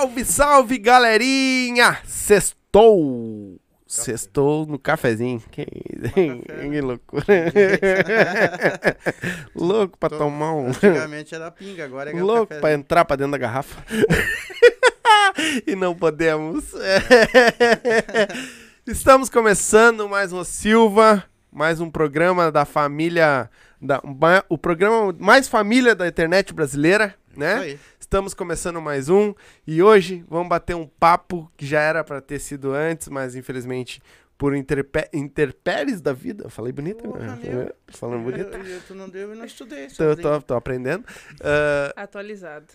Salve, salve, galerinha! Sextou! Sextou no cafezinho. Que, que loucura. Louco pra Tô- tomar um. Antigamente era pinga, agora é Louco café. pra entrar pra dentro da garrafa. e não podemos. Estamos começando mais um Silva, mais um programa da família. Da, o programa mais família da internet brasileira, né? Isso aí. Estamos começando mais um e hoje vamos bater um papo que já era pra ter sido antes, mas infelizmente por interpé interpéries da vida. Eu Falei bonito, Porra, né? Falando bonito. Eu, eu, tu não deu e não estudei. Sobre tô, tô aprendendo. Ah, Atualizado.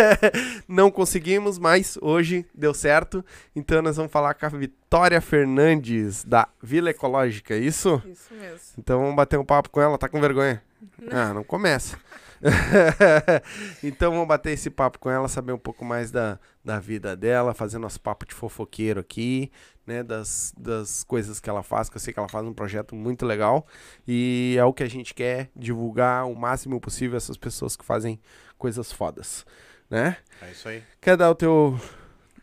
não conseguimos, mas hoje deu certo. Então nós vamos falar com a Vitória Fernandes, da Vila Ecológica, é isso? Isso mesmo. Então vamos bater um papo com ela. Tá com vergonha? Ah, não começa. então vamos bater esse papo com ela, saber um pouco mais da, da vida dela, fazer nosso papo de fofoqueiro aqui, né? Das, das coisas que ela faz, que eu sei que ela faz um projeto muito legal. E é o que a gente quer divulgar o máximo possível essas pessoas que fazem coisas fodas, né? É isso aí. Quer dar o teu.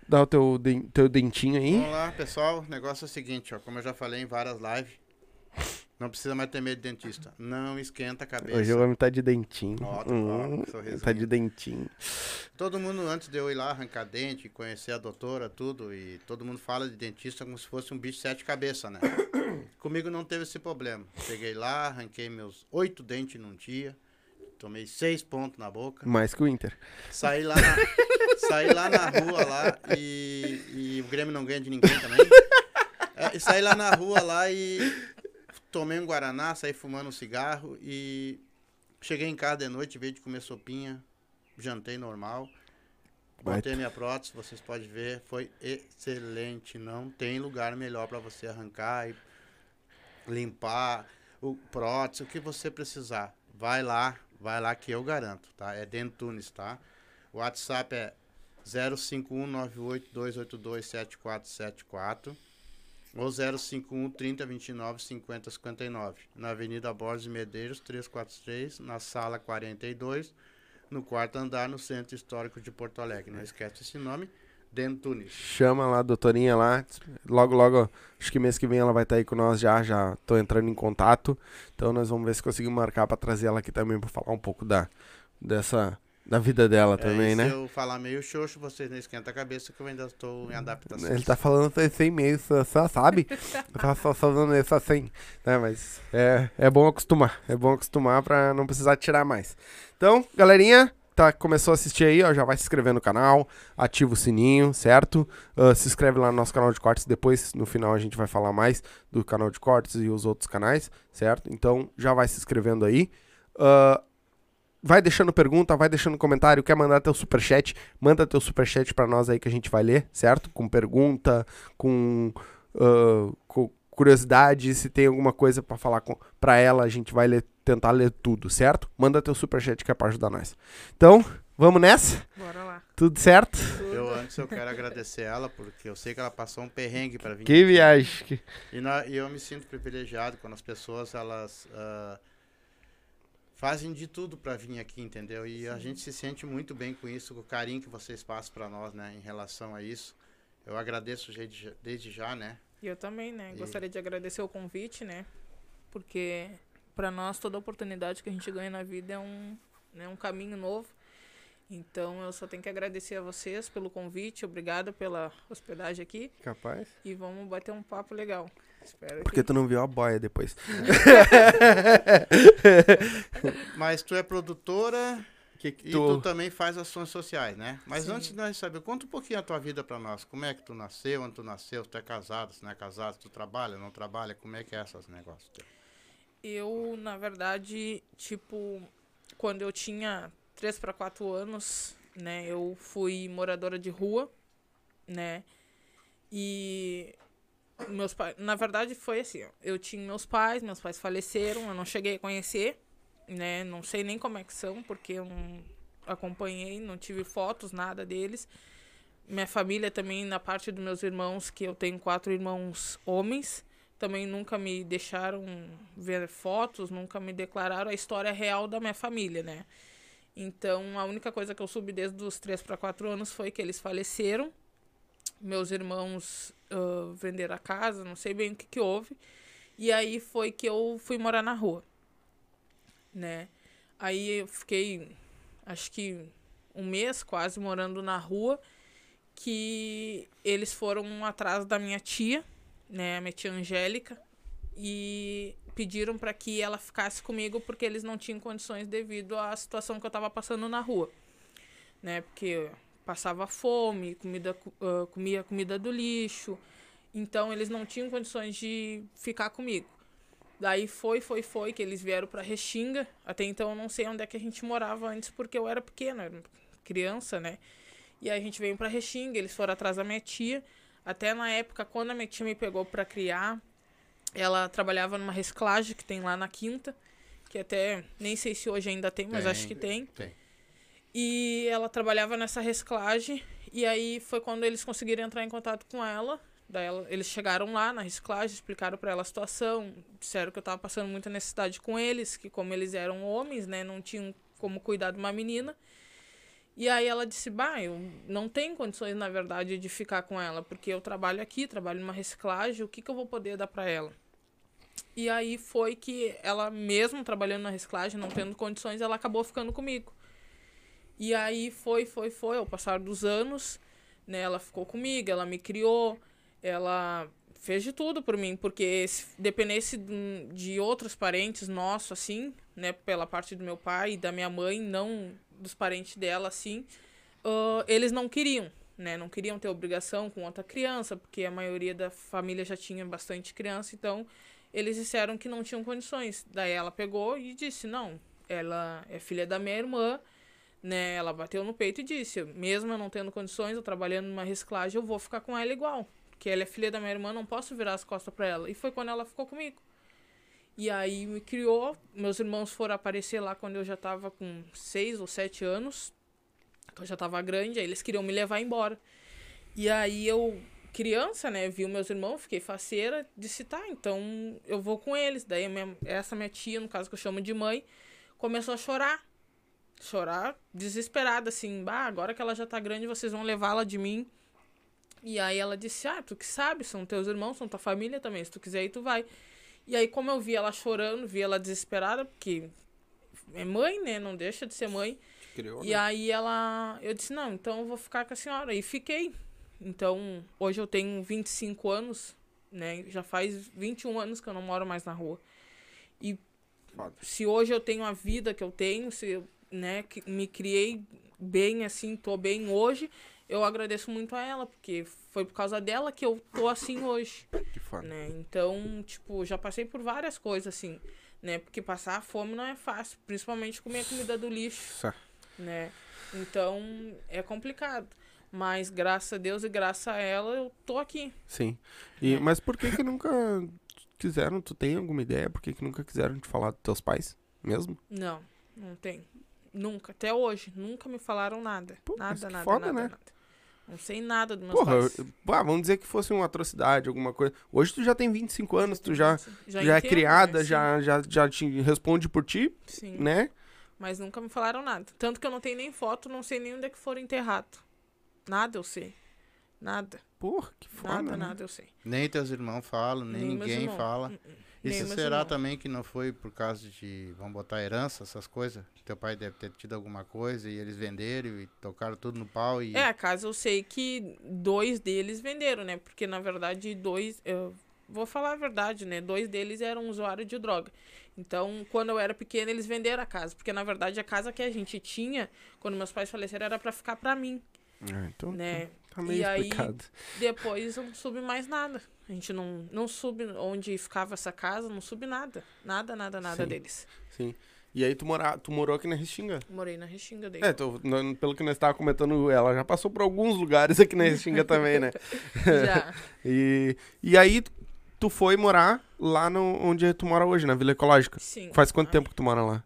Dar o teu, teu dentinho aí? Vamos lá, pessoal. O negócio é o seguinte, ó. Como eu já falei em várias lives, não precisa mais ter medo de dentista. Não esquenta a cabeça. Hoje vou me tá de dentinho. Ó, tá Hum, tá de dentinho. Todo mundo, antes de eu ir lá arrancar dente, conhecer a doutora, tudo, e todo mundo fala de dentista como se fosse um bicho de sete cabeças, né? Comigo não teve esse problema. Cheguei lá, arranquei meus oito dentes num dia, tomei seis pontos na boca, Mais que o Inter. saí lá na, saí lá na rua lá e, e o Grêmio não ganha de ninguém também. É, saí lá na rua lá e tomei um Guaraná, saí fumando um cigarro e cheguei em casa de noite, vez de comer sopinha, jantei normal. Botei minha prótese, vocês podem ver, foi excelente. Não tem lugar melhor para você arrancar e limpar o prótese, o que você precisar. Vai lá, vai lá que eu garanto, tá? É Dentunes, tá? O WhatsApp é 05198-282-7474 ou 051 3029 5059 na Avenida Borges de Medeiros 343, na sala 42, no quarto andar, no Centro Histórico de Porto Alegre. Não esquece esse nome, Dentunes. Chama lá a doutorinha lá. Logo, logo, acho que mês que vem ela vai estar aí com nós já. Já tô entrando em contato. Então nós vamos ver se conseguimos marcar pra trazer ela aqui também pra falar um pouco da, dessa, da vida dela também, é, e né? Se eu falar meio xoxo, vocês não esquentam a cabeça que eu ainda estou em adaptação. Ele tá falando sem meio, só, só sabe? tá só, só dando isso assim. Né? Mas é, é bom acostumar. É bom acostumar pra não precisar tirar mais. Então, galerinha, tá, começou a assistir aí, ó, já vai se inscrever no canal, ativa o sininho, certo? Ah, se inscreve lá no nosso canal de cortes, depois no final a gente vai falar mais do canal de cortes e os outros canais, certo? Então já vai se inscrevendo aí. Ah, vai deixando pergunta, vai deixando comentário, quer mandar teu superchat, manda teu superchat pra nós aí que a gente vai ler, certo? Com pergunta, com, ah, com curiosidade, se tem alguma coisa pra falar com, pra ela, a gente vai ler, tentar ler tudo, certo? Manda teu superchat que é pra ajudar nós. Então, vamos nessa? Bora lá. Tudo certo? Eu antes eu quero agradecer ela, porque eu sei que ela passou um perrengue para vir. Que aqui. viagem. que- E, na- e eu me sinto privilegiado quando as pessoas elas ah, fazem de tudo para vir aqui, entendeu? E a gente se sente muito bem com isso, com o carinho que vocês passam para nós, né, em relação a isso. Eu agradeço desde, já- desde já, né? E eu também, né? E- Gostaria de agradecer o convite, né? Porque pra nós toda oportunidade que a gente ganha na vida é um, né, um caminho novo. Então eu só tenho que agradecer a vocês pelo convite, obrigada pela hospedagem aqui Capaz. e vamos bater um papo legal. Espero Porque que tu não viu a boia depois. Mas tu é produtora que que e tu... tu também faz ações sociais, né? Mas Sim. antes de nós saber, conta um pouquinho a tua vida para nós. Como é que tu nasceu, onde tu nasceu, tu é casado, se não é casado, tu trabalha, não trabalha, como é que é esses negócios? teus? Eu, na verdade, tipo, quando eu tinha 3 para 4 anos, né, eu fui moradora de rua, né? E meus pais, na verdade foi assim, ó, eu tinha meus pais, meus pais faleceram, eu não cheguei a conhecer, né? Não sei nem como é que são, porque eu não acompanhei, não tive fotos, nada deles. Minha família também, na parte dos meus irmãos, que eu tenho quatro irmãos homens, também nunca me deixaram ver fotos, nunca me declararam a história real da minha família, né? Então, a única coisa que eu soube desde os 3 para 4 anos foi que eles faleceram. Meus irmãos uh, a casa, não sei bem o que, que houve. E aí foi que eu fui morar na rua, né? Aí eu fiquei, acho que um mês quase morando na rua, que eles foram atrás da minha tia, né, minha tia Angélica, e pediram para que ela ficasse comigo porque eles não tinham condições devido à situação que eu estava passando na rua, né? Porque passava fome, comida uh, comia comida do lixo, então eles não tinham condições de ficar comigo. Daí foi, foi, foi que eles vieram para Restinga. Até então eu não sei onde é que a gente morava antes porque eu era pequena, era criança, né? E aí a gente veio para Restinga, eles foram atrás da minha tia. Até na época quando a minha tia me pegou para criar, ela trabalhava numa reciclagem que tem lá na Quinta, que até nem sei se hoje ainda tem, mas Tem, acho que tem. Tem. E ela trabalhava nessa reciclagem. E aí foi quando eles conseguiram entrar em contato com ela. Daí ela- eles chegaram lá na reciclagem, explicaram para ela a situação, disseram que eu tava passando muita necessidade com eles, que como eles eram homens, né, não tinham como cuidar de uma menina. E aí ela disse: "Bah, eu não tenho condições na verdade de ficar com ela, porque eu trabalho aqui, trabalho numa reciclagem, o que que eu vou poder dar para ela?" E aí foi que ela mesmo trabalhando na reciclagem, não tendo condições, ela acabou ficando comigo. E aí foi, foi, foi, ao passar dos anos, né, ela ficou comigo, ela me criou, ela fez de tudo por mim, porque se dependesse de, outros parentes nossos, assim, né, pela parte do meu pai e da minha mãe, não dos parentes dela, assim, ah, eles não queriam, né, não queriam ter obrigação com outra criança, porque a maioria da família já tinha bastante criança, então eles disseram que não tinham condições. Daí ela pegou e disse, não, ela é filha da minha irmã, né? Ela bateu no peito e disse, mesmo eu não tendo condições, eu trabalhando numa reciclagem, eu vou ficar com ela igual. Porque ela é filha da minha irmã, não posso virar as costas pra ela. E foi quando ela ficou comigo. E aí me criou, meus irmãos foram aparecer lá quando eu já tava com seis ou sete anos. Então eu já tava grande, aí eles queriam me levar embora. E aí eu, criança, né, vi meus irmãos, fiquei faceira, disse, tá, então eu vou com eles. Daí minha- essa minha tia, no caso que eu chamo de mãe, começou a chorar chorar desesperada, assim, bah, agora que ela já tá grande, vocês vão levá-la de mim. E aí ela disse, ah, tu que sabe, são teus irmãos, são tua família também, se tu quiser ir, tu vai. E aí, como eu vi ela chorando, vi ela desesperada, porque é mãe, né, não deixa de ser mãe. Criou, E né? aí ela, eu disse, não, então eu vou ficar com a senhora. E fiquei. Então, hoje eu tenho 25 anos, né, já faz 21 anos que eu não moro mais na rua. E Foda. se hoje eu tenho a vida que eu tenho, se eu, né, que me criei bem assim, tô bem hoje, eu agradeço muito a ela, porque foi por causa dela que eu tô assim hoje, Que foda. né? Então, tipo, já passei por várias coisas assim, né? Porque passar fome não é fácil, principalmente comer a comida do lixo, Sá. né? Então, é complicado. Mas graças a Deus e graças a ela eu tô aqui. Sim. E, É. mas por que que nunca quiseram, tu tem alguma ideia? Por que que nunca quiseram te falar dos teus pais? Mesmo? Não, não tem. Nunca, até hoje, nunca me falaram nada. Pô, nada, nada, foda, nada, né? nada. Não sei nada dos meus Porra, pais. eu- ah, vamos dizer que fosse uma atrocidade, alguma coisa. Hoje tu já tem 25 anos, tu já, já, é entendo, criada, né? já, já, já te responde por ti, Sim, né? mas nunca me falaram nada. Tanto que eu não tenho nem foto, não sei nem onde é que foram enterrados. Nada eu sei. Nada, Porra, que foda, nada, né? nada eu sei. Nem teus irmãos falam, nem, Nem ninguém fala. Hum, hum. Meus será irmãos. também que não foi por causa de, vamos botar herança, essas coisas? Teu pai deve ter tido alguma coisa e eles venderam e tocaram tudo no pau e... É, a casa eu sei que dois deles venderam, né? Porque na verdade dois. Eu vou falar a verdade, né? Dois deles eram usuários de droga. Então, quando eu era pequena, eles venderam a casa. Porque na verdade a casa que a gente tinha, quando meus pais faleceram, era pra ficar pra mim, É, então né? tá meio E aí- explicado. Depois eu não soube mais nada. A gente não, não soube onde ficava essa casa, não soube nada. Nada, nada, nada Sim. deles. Sim. E aí tu, mora, tu morou aqui na Restinga? Morei na Restinga dele. É, tô- pelo que nós estávamos comentando, ela já passou por alguns lugares aqui na Restinga também, né? Já. E, e aí tu- tu foi morar lá no, onde tu mora hoje, na Vila Ecológica. Sim. Faz quanto Ah, tempo que tu mora lá?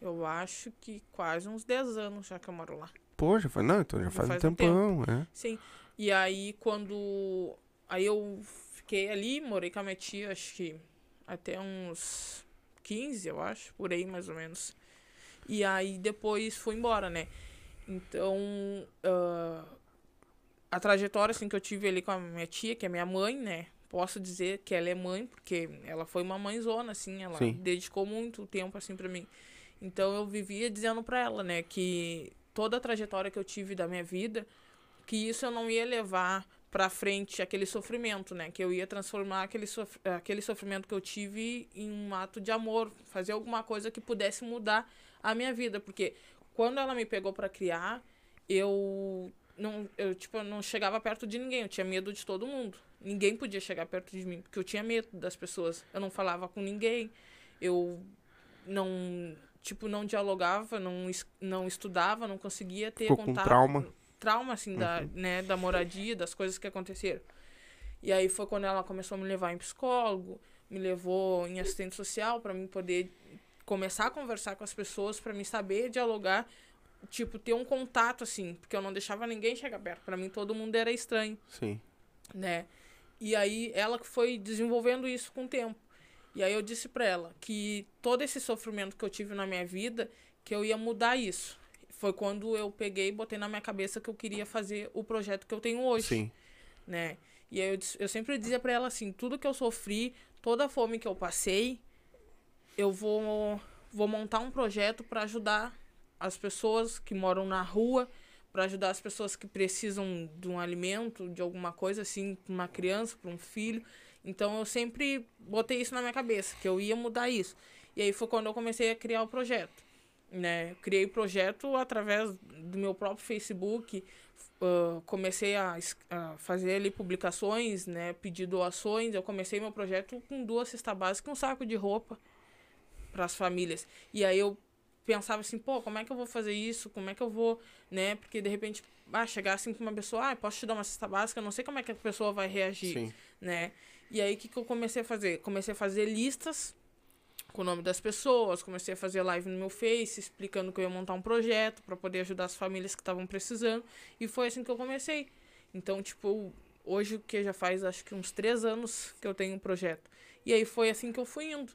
Eu acho que quase uns 10 anos já que eu moro lá. Pô, já faz. Não, então já Já faz, faz um um tempão, é. Sim. E aí, quando. Aí eu fiquei ali, morei com a minha tia, acho que até uns 15, eu acho, por aí mais ou menos. E aí depois fui embora, né? Então, ah, a trajetória assim, que eu tive ali com a minha tia, que é minha mãe, né? Posso dizer que ela é mãe, porque ela foi uma mãezona, assim, ela Sim. dedicou muito tempo, assim, pra mim. Então, eu vivia dizendo pra ela, né, que toda a trajetória que eu tive da minha vida, que isso eu não ia levar pra frente aquele sofrimento, né? Que eu ia transformar aquele, sof aquele sofrimento que eu tive em um ato de amor, fazer alguma coisa que pudesse mudar a minha vida, porque quando ela me pegou pra criar, eu não, eu tipo, não chegava perto de ninguém, eu tinha medo de todo mundo. Ninguém podia chegar perto de mim, porque eu tinha medo das pessoas. Eu não falava com ninguém. Eu não, tipo, não dialogava, não, não estudava, não conseguia ter Ficou com contato. trauma. Trauma, assim, da, né, da moradia, das coisas que aconteceram. E aí foi quando ela começou a me levar em psicólogo, me levou em assistente social para mim poder começar a conversar com as pessoas, para mim saber dialogar, tipo, ter um contato, assim, porque eu não deixava ninguém chegar perto. Para mim todo mundo era estranho Sim. né? E aí ela que foi desenvolvendo isso com o tempo. E aí eu disse pra ela que todo esse sofrimento que eu tive na minha vida, que eu ia mudar isso. Foi quando eu peguei e botei na minha cabeça que eu queria fazer o projeto que eu tenho hoje, Sim. né? E aí eu, eu sempre dizia pra ela assim, tudo que eu sofri, toda a fome que eu passei, eu vou vou montar um projeto para ajudar as pessoas que moram na rua, para ajudar as pessoas que precisam de um alimento, de alguma coisa assim, pra uma criança, para um filho. Então eu sempre botei isso na minha cabeça, que eu ia mudar isso. E aí foi quando eu comecei a criar o projeto. Né? Eu criei o projeto através do meu próprio Facebook. ah, comecei a, a fazer ali publicações, né? pedir doações. Eu comecei meu projeto com duas cestas básicas e um saco de roupa para as famílias. E aí eu pensava assim, pô, como é que eu vou fazer isso? Como é que eu vou, né? Porque de repente, ah, chegar assim com uma pessoa, ah, posso te dar uma cesta básica, eu não sei como é que a pessoa vai reagir, Sim. né? E aí o que, que eu comecei a fazer? Comecei a fazer listas com o nome das pessoas, comecei a fazer live no meu Face, explicando que eu ia montar um projeto para poder ajudar as famílias que estavam precisando. E foi assim que eu comecei. Então, tipo, hoje que já faz acho que uns três anos que eu tenho um projeto. E aí foi assim que eu fui indo.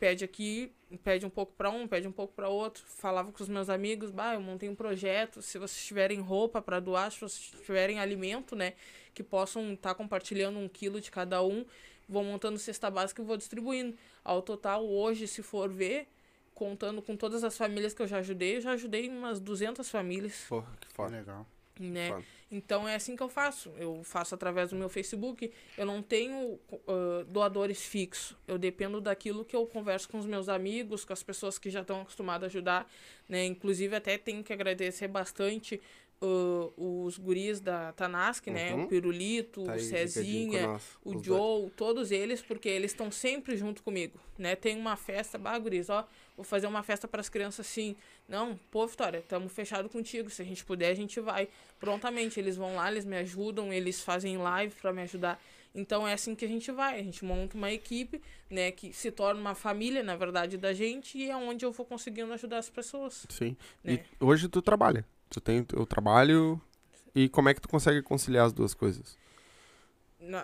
Pede aqui, pede um pouco para um, pede um pouco para outro. Falava com os meus amigos, bah, eu montei um projeto. Se vocês tiverem roupa para doar, se vocês tiverem alimento, né, que possam estar compartilhando um quilo de cada um, vou montando cesta básica e vou distribuindo. Ao total, hoje, se for ver, contando com todas as famílias que eu já ajudei, eu já ajudei umas 200 famílias, Porra, que Que foda. legal. né? Foda. Então é assim que eu faço. Eu faço através do meu Facebook. Eu não tenho ah, doadores fixos. Eu dependo daquilo que eu converso com os meus amigos, com as pessoas que já estão acostumadas a ajudar. Né? Inclusive, até tenho que agradecer bastante ah, os guris da Tanask, né? Uhum. O Pirulito, Tá o Cezinha, o os dois. Joe, todos eles, porque eles estão sempre junto comigo, né? Tem uma festa, bah, guris, ó, vou fazer uma festa para as crianças assim. Não, pô, Vitória, estamos fechados contigo, se a gente puder, a gente vai. Prontamente, eles vão lá, eles me ajudam, eles fazem live para me ajudar. Então é assim que a gente vai, a gente monta uma equipe, né, que se torna uma família, na verdade, da gente, e é onde eu vou conseguindo ajudar as pessoas. Sim. Né? E hoje tu trabalha. Tu tem o trabalho. E como é que tu consegue conciliar as duas coisas?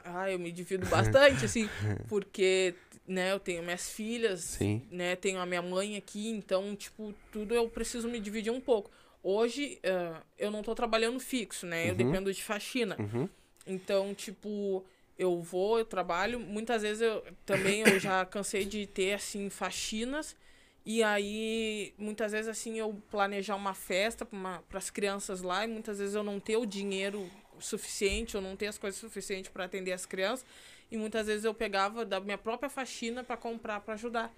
Ah, eu me divido bastante, assim, porque, né, eu tenho minhas filhas, Sim. né, tenho a minha mãe aqui, então, tipo, tudo eu preciso me dividir um pouco. Hoje, ah, eu não tô trabalhando fixo, né, eu Uhum. dependo de faxina. Uhum. Então, tipo, eu vou, eu trabalho, muitas vezes eu também eu já cansei de ter, assim, faxinas, e aí, muitas vezes, assim, eu planejar uma festa para as crianças lá, e muitas vezes eu não ter o dinheiro suficiente, ou não ter as coisas suficientes para atender as crianças, e muitas vezes eu pegava da minha própria faxina para comprar para ajudar.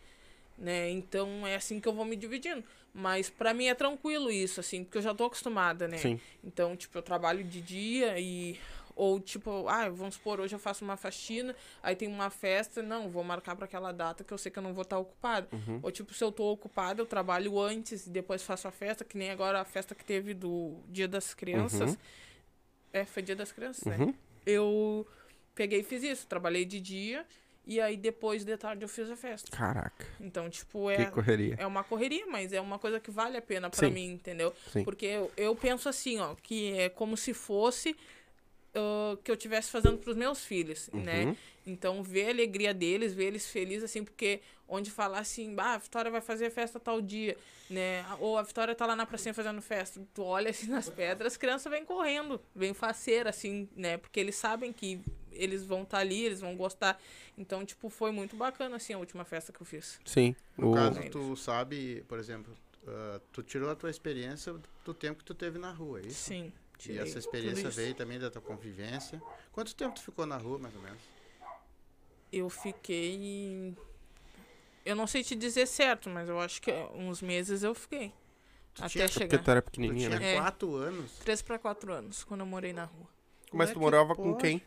Né? Então é assim que eu vou me dividindo. Mas para mim é tranquilo isso, assim, porque eu já tô acostumada, né? Sim. Então, tipo, eu trabalho de dia e. Ou, tipo, ah, vamos supor, hoje eu faço uma faxina, aí tem uma festa, não, vou marcar para aquela data que eu sei que eu não vou estar ocupado. Uhum. Ou, tipo, se eu tô ocupado, eu trabalho antes e depois faço a festa, que nem agora a festa que teve do Dia das Crianças. Uhum. É, foi Dia das Crianças, né? Uhum. Eu peguei e fiz isso, trabalhei de dia e aí depois de tarde eu fiz a festa. Caraca, Então, tipo, que é, correria. é uma correria, mas é uma coisa que vale a pena pra Sim. mim, entendeu? Sim. Porque eu, eu penso assim, ó, que é como se fosse ah, que eu tivesse fazendo pros meus filhos, Uhum. né? Então, ver a alegria deles, ver eles felizes, assim, porque onde falar assim, bah, a Vitória vai fazer festa tal dia, né? Ou a Vitória tá lá na pracinha fazendo festa. Tu olha assim nas pedras, as crianças vêm correndo, vêm faceira, assim, né? Porque eles sabem que eles vão estar ali, eles vão gostar. Então, tipo, foi muito bacana, assim, a última festa que eu fiz. Sim. No o- caso, tu sabe, por exemplo, ah, tu tirou a tua experiência do tempo que tu teve na rua, é isso? Sim. E tirei essa tudo experiência veio também da tua convivência. Quanto tempo tu ficou na rua, mais ou menos? Eu fiquei. Eu não sei te dizer certo, mas eu acho que uns meses eu fiquei. Tu até tinha- Porque chegar. tu era Tu pequenininha, tinha né? É. quatro anos. Três pra quatro anos, quando eu morei na rua. Como Mas é tu que morava com pode? quem?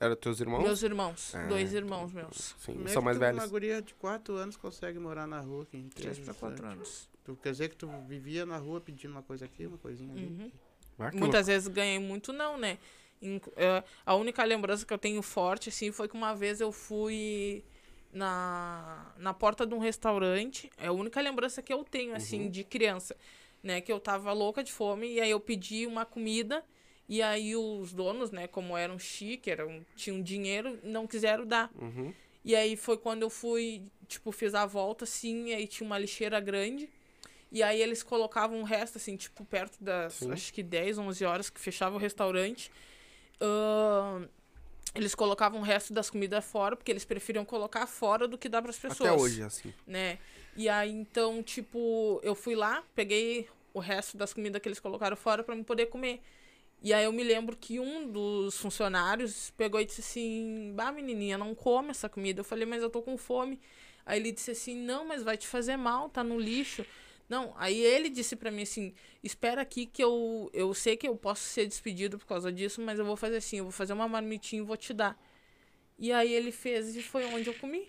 Era teus irmãos? Meus irmãos. Ah, dois irmãos meus. Sim, Como é são que mais tu, velhos. Uma guria de quatro anos consegue morar na rua aqui. Três pra quatro anos. Tu quer dizer que tu vivia na rua pedindo uma coisa aqui, uma coisinha ali? Uhum. Ah, Muitas vezes ganhei muito, não, né? Eh, a única lembrança que eu tenho forte, assim, foi que uma vez eu fui na, na porta de um restaurante. É a única lembrança que eu tenho, assim, Uhum. de criança. Né? Que eu tava louca de fome e aí eu pedi uma comida. E aí os donos, né, como eram chique, eram, tinham dinheiro, não quiseram dar. Uhum. E aí foi quando eu fui, tipo, fiz a volta, assim, e aí tinha uma lixeira grande. E aí eles colocavam o resto, assim, tipo, perto das, Sim. acho que 10, 11 horas que fechava o restaurante. Ahn, eles colocavam o resto das comidas fora, porque eles preferiam colocar fora do que dar para as pessoas. Até hoje, assim. Né? E aí, então, tipo, eu fui lá, peguei o resto das comidas que eles colocaram fora para me poder comer. E aí eu me lembro que um dos funcionários pegou e disse assim: Bah, menininha, não come essa comida. Eu falei, mas eu tô com fome. Aí ele disse assim: Não, mas vai te fazer mal, tá no lixo. Não, aí ele disse pra mim assim: Espera aqui que eu, eu sei que eu posso ser despedido por causa disso, mas eu vou fazer assim: eu vou fazer uma marmitinha e vou te dar. E aí ele fez e foi onde eu comi.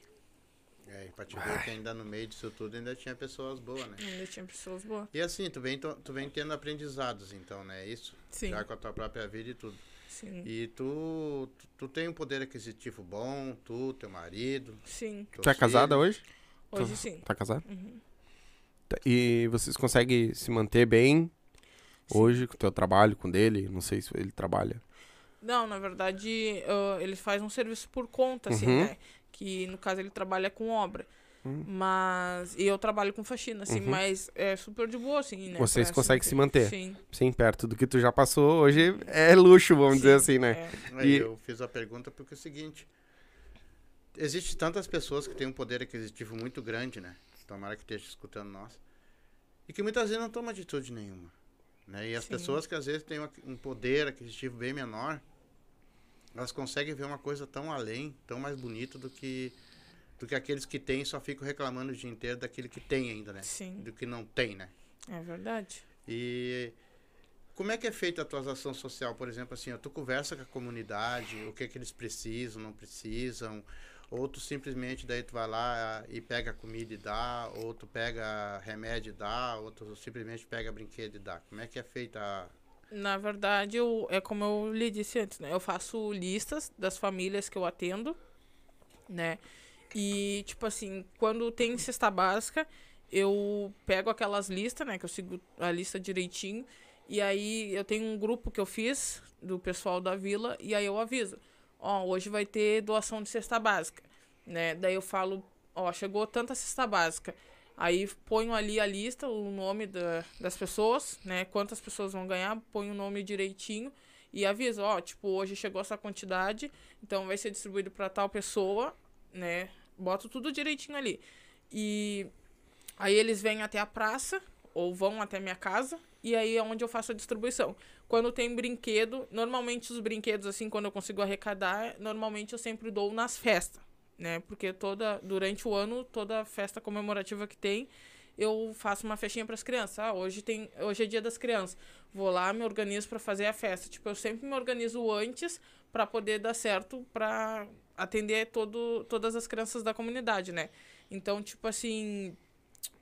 É, e pra te ver que ainda no meio disso tudo ainda tinha pessoas boas, né? Ainda tinha pessoas boas. E assim, tu vem, to- tu vem tendo aprendizados, então, né? Isso? Sim, Já com a tua própria vida e tudo. sim, E tu, tu, tu tem um poder aquisitivo bom, tu, teu marido. sim. Tu é casada hoje? Hoje Tu- sim. Tá casado? Uhum. Tá, E vocês conseguem se manter bem Sim. hoje com o teu trabalho, com dele? Não sei se ele trabalha. Não, na verdade, ah, ele faz um serviço por conta, assim, Uhum. né? Que no caso ele trabalha com obra. Hum. Mas. E eu trabalho com faxina, assim, Uhum. mas é super de boa, assim, né? Vocês conseguem se manter? Sim. Sim, perto do que tu já passou, hoje é luxo, vamos sim, dizer assim, né? é. E- eu fiz a pergunta porque é o seguinte. Existe tantas pessoas que têm um poder aquisitivo muito grande, né? Tomara que esteja escutando nós. E que muitas vezes não tomam atitude nenhuma. Né? E as Sim. pessoas que às vezes têm um poder aquisitivo bem menor, elas conseguem ver uma coisa tão além, tão mais bonito do que do que aqueles que têm e só ficam reclamando o dia inteiro daquele que tem ainda, né? Sim, Do que não tem, né? é verdade. E como é que é feita a tua ação social, por exemplo, assim, ó, tu conversa com a comunidade, o que é que eles precisam, não precisam, ou tu simplesmente daí tu vai lá e pega comida e dá, ou tu pega remédio e dá, ou tu simplesmente pega brinquedo e dá. Como é que é feita a... Na verdade, eu, é como eu lhe disse antes, né? Eu faço listas das famílias que eu atendo, né? E, tipo assim, quando tem cesta básica, eu pego aquelas listas, né? Que eu sigo a lista direitinho. E aí eu tenho um grupo que eu fiz do pessoal da vila e aí eu aviso. Ó, hoje vai ter doação de cesta básica, né? Daí eu falo, ó, chegou tanta cesta básica. Aí ponho ali a lista, o nome da, das pessoas, né? Quantas pessoas vão ganhar, ponho o nome direitinho e aviso, ó, tipo, hoje chegou essa quantidade, então vai ser distribuído para tal pessoa, né? Boto tudo direitinho ali. E aí eles vêm até a praça ou vão até minha casa e aí é onde eu faço a distribuição. Quando tem brinquedo, normalmente os brinquedos assim, quando eu consigo arrecadar, normalmente eu sempre dou nas festas, né? Porque toda durante o ano, toda festa comemorativa que tem, eu faço uma festinha para as crianças. Ah, hoje tem, hoje é dia das crianças. Vou lá, me organizo para fazer a festa. Tipo, eu sempre me organizo antes para poder dar certo para atender todo, todas as crianças da comunidade, né? Então, tipo assim,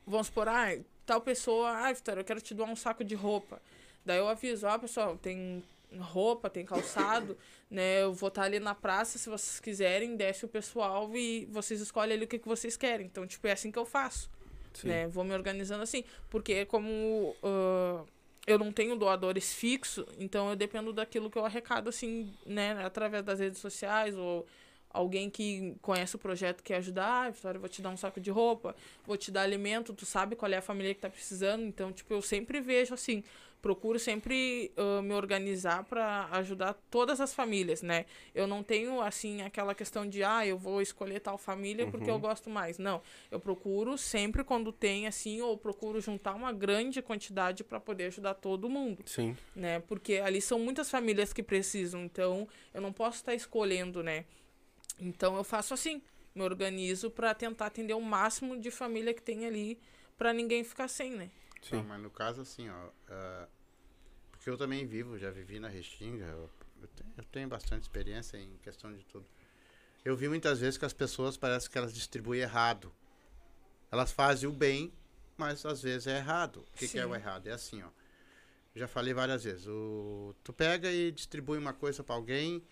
vamos supor, ah, tal pessoa, ah, Vitória, eu quero te doar um saco de roupa. Daí eu aviso, ó, pessoal, tem roupa, tem calçado, né? Eu vou estar ali na praça, se vocês quiserem, desce o pessoal e vocês escolhem ali o que, que vocês querem. Então, tipo, é assim que eu faço, Sim. né? Vou me organizando assim, porque como ah, eu não tenho doadores fixos, então eu dependo daquilo que eu arrecado, assim, né, através das redes sociais ou alguém que conhece o projeto quer ajudar, ah, Vitória, vou te dar um saco de roupa, vou te dar alimento, tu sabe qual é a família que tá precisando, então, tipo, eu sempre vejo assim, procuro sempre uh, me organizar para ajudar todas as famílias, né? Eu não tenho, assim, aquela questão de, ah, eu vou escolher tal família uhum. porque eu gosto mais. Não, eu procuro sempre quando tem, assim, ou procuro juntar uma grande quantidade para poder ajudar todo mundo. Sim. Né? Porque ali são muitas famílias que precisam, então eu não posso estar escolhendo, né? Então eu faço assim, me organizo para tentar atender o máximo de família que tem ali para ninguém ficar sem, né? Sim. Não, mas no caso assim, ó, uh, porque eu também vivo, já vivi na Restinga, eu, eu, tenho, eu tenho bastante experiência em questão de tudo. Eu vi muitas vezes que as pessoas parece que elas distribuem errado. Elas fazem o bem, mas às vezes é errado. O que, que é o errado? É assim, ó. Já falei várias vezes. O, tu pega e distribui uma coisa para alguém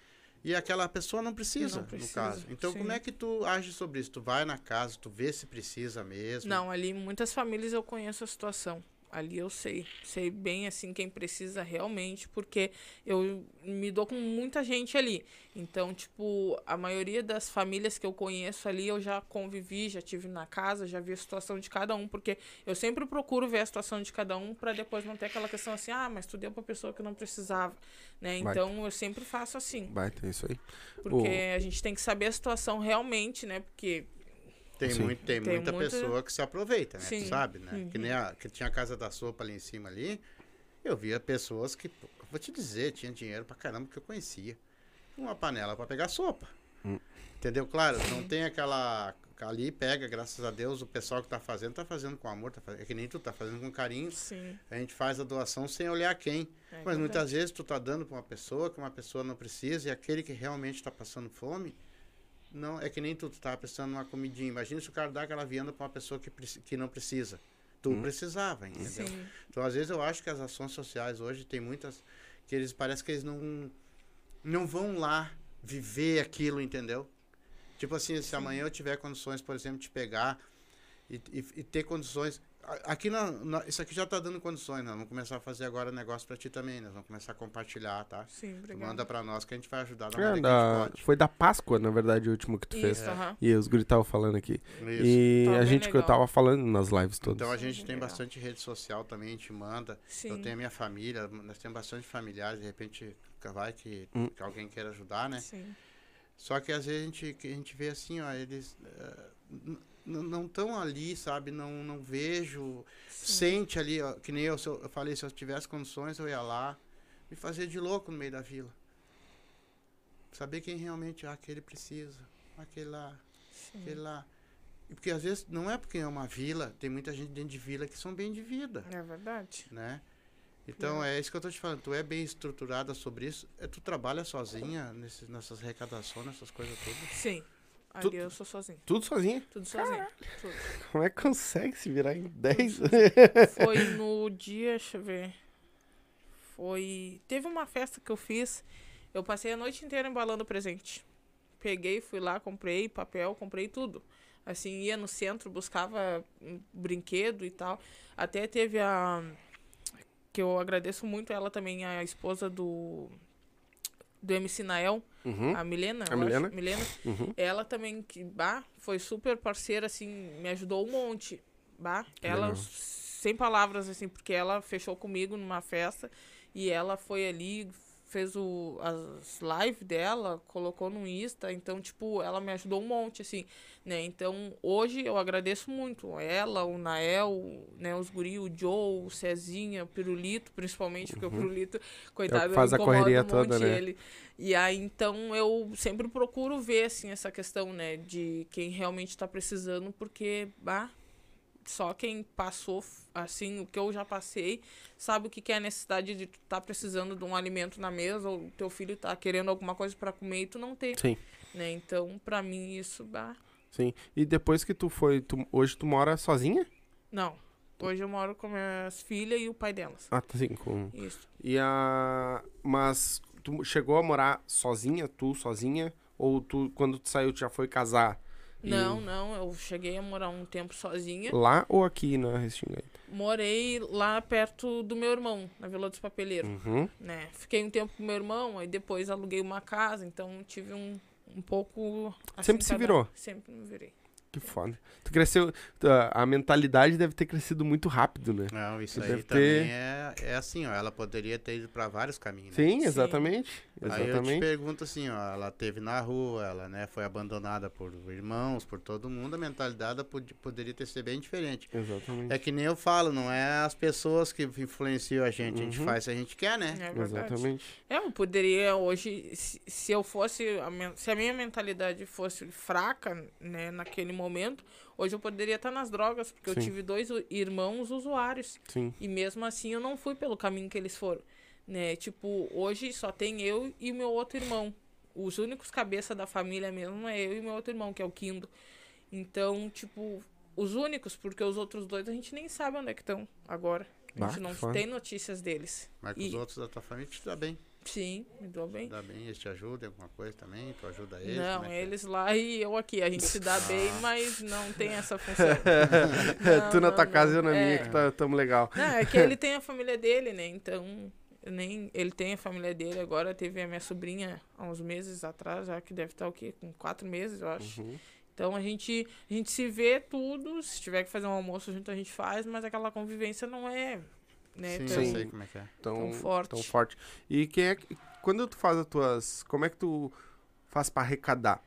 e aquela pessoa não precisa, não precisa no caso. Então, sim. como é que tu age sobre isso? Tu vai na casa, tu vê se precisa mesmo? Não, ali muitas famílias eu conheço a situação. Ali eu sei, sei bem assim quem precisa realmente, porque eu me dou com muita gente ali. Então, tipo, a maioria das famílias que eu conheço ali eu já convivi, já tive na casa, já vi a situação de cada um, porque eu sempre procuro ver a situação de cada um para depois não ter aquela questão assim: "Ah, mas tu deu para pessoa que não precisava", né? Então, eu sempre faço assim. Vai ter isso aí. Porque o... a gente tem que saber a situação realmente, né? Porque tem, muito, tem, tem muita, muita, pessoa que se aproveita, né? Sim. Tu sabe, né? Uhum. Que nem a, que tinha a casa da sopa ali em cima ali. Eu via pessoas que, vou te dizer, tinha dinheiro pra caramba que eu conhecia. Uma panela para pegar sopa. Hum. Entendeu? Claro, não tem aquela. Ali pega, graças a Deus, o pessoal que tá fazendo, tá fazendo com amor, tá fazendo, é que nem tu tá fazendo com carinho. Sim. A gente faz a doação sem olhar quem. É, Mas muitas vezes tu tá dando para uma pessoa que uma pessoa não precisa e aquele que realmente está passando fome, não, é que nem tu, tu tava precisando de uma comidinha. Imagina se o cara dá aquela vianda para uma pessoa que, que não precisa. Tu hum. precisava, entendeu? Sim. Então, às vezes, eu acho que as ações sociais hoje tem muitas que eles parece que eles não não vão lá viver aquilo, entendeu? Tipo assim, se Sim. amanhã eu tiver condições, por exemplo, de pegar e, e, e ter condições Aqui na, na, isso aqui já está dando condições, né? Vamos começar a fazer agora negócio para ti também, né? Vamos começar a compartilhar, tá? Sim, obrigado. Manda para nós que a gente vai ajudar da é, da, Foi da Páscoa, na verdade, o último que tu isso, fez. Uh -huh. E os guris estavam falando aqui. Isso. E tá a gente que eu tava falando nas lives todas. Então a gente tem bastante rede social também, a gente manda. Sim. Eu tenho a minha família, nós temos bastante familiares, de repente vai que, hum. que alguém queira ajudar, né? Sim. Só que às vezes a gente, a gente vê assim, ó, eles... Uh, não estão ali, sabe? Não, não vejo. Sim. Sente ali, ó, que nem eu, eu, eu falei, se eu tivesse condições, eu ia lá me fazer de louco no meio da vila. Saber quem realmente, ah, aquele precisa, aquele lá, Sim. aquele lá. Porque às vezes não é porque é uma vila, tem muita gente dentro de vila que são bem de vida. É verdade. Né? Então é. é isso que eu tô te falando. Tu é bem estruturada sobre isso. É, tu trabalha sozinha nesse, nessas arrecadações, nessas coisas todas? Sim. Ali tu, eu sou sozinho. Tudo sozinho? Tudo sozinho. Tudo. Como é que consegue se virar em 10? Foi no dia, deixa eu ver. Foi. Teve uma festa que eu fiz. Eu passei a noite inteira embalando presente. Peguei, fui lá, comprei papel, comprei tudo. Assim, ia no centro, buscava um brinquedo e tal. Até teve a. Que eu agradeço muito ela também, a esposa do do MC Nael, uhum. a Milena, a Milena, acho, Milena uhum. ela também que bah, foi super parceira assim, me ajudou um monte, bah, ela Legal. sem palavras assim, porque ela fechou comigo numa festa e ela foi ali, fez o, as lives dela, colocou no Insta, então, tipo, ela me ajudou um monte, assim, né? Então, hoje eu agradeço muito ela, o Nael, né, os guri, o Joe, o Cezinha, o Pirulito, principalmente, porque uhum. o Pirulito, coitado, é faz a correria um toda, né? Ele. E aí, então, eu sempre procuro ver, assim, essa questão, né, de quem realmente está precisando, porque, bah, só quem passou, assim, o que eu já passei, sabe o que, que é a necessidade de tu tá precisando de um alimento na mesa, ou teu filho tá querendo alguma coisa para comer e tu não tem. Sim. Né? Então, para mim, isso dá. Sim. E depois que tu foi, tu, hoje tu mora sozinha? Não. Hoje eu moro com minhas filhas e o pai delas. Ah, tá sim, com... Isso. E a... Mas tu chegou a morar sozinha, tu sozinha? Ou tu, quando tu saiu, tu já foi casar Não, não, eu cheguei a morar um tempo sozinha. Lá ou aqui na Restinga? Morei lá perto do meu irmão, na Vila dos Papeleiros, Uhum. né? Fiquei um tempo com meu irmão, aí depois aluguei uma casa, então tive um, um pouco... assim, Sempre se cada- virou? Sempre me virei. Que foda. Tu cresceu. tu- A mentalidade deve ter crescido muito rápido, né? Não, isso Você aí deve também ter- é, é assim, ó. Ela poderia ter ido pra vários caminhos, né? Sim, Sim. Exatamente. Aí eu te pergunto assim, ó, ela teve na rua, ela né, foi abandonada por irmãos, por todo mundo, a mentalidade pod- poderia ter sido bem diferente. Exatamente. É que nem eu falo, não é as pessoas que influenciam a gente, a gente Uhum. faz se a gente quer, né? É verdade. Exatamente. É, Eu poderia hoje, se, se eu fosse, a se a minha mentalidade fosse fraca, né, naquele momento, hoje eu poderia estar nas drogas, porque Sim. eu tive dois irmãos usuários. Sim. E mesmo assim eu não fui pelo caminho que eles foram. Né? Tipo, hoje só tem eu e meu outro irmão. Os únicos cabeça da família mesmo é eu e meu outro irmão, que é o Kindo. Então, tipo, os únicos, porque os outros dois a gente nem sabe onde é que estão agora. A gente que não tem notícias deles. Mas com E- os outros da tua família te dá bem. Sim, me dou bem. Dá bem, eles te ajudam em alguma coisa também, tu ajuda eles. Não, é é? eles lá e eu aqui. A gente se dá bem, Ah. mas não tem essa função. tu na Não, tua não, casa e eu não. na minha, É. que tá, tamo legal. Não, é que ele tem a família dele, né? Então, eu nem ele tem a família dele. Agora teve a minha sobrinha há uns meses atrás, já que deve estar o quê? Com quatro meses, eu acho. Uhum. Então a gente, a gente se vê tudo. Se tiver que fazer um almoço junto, a gente faz, mas aquela convivência não é. Né, Sim, tão- eu sei como é que é. Tão, Tão forte. Tão forte. E quem é que. Quando tu faz as tuas. Como é que tu faz pra arrecadar?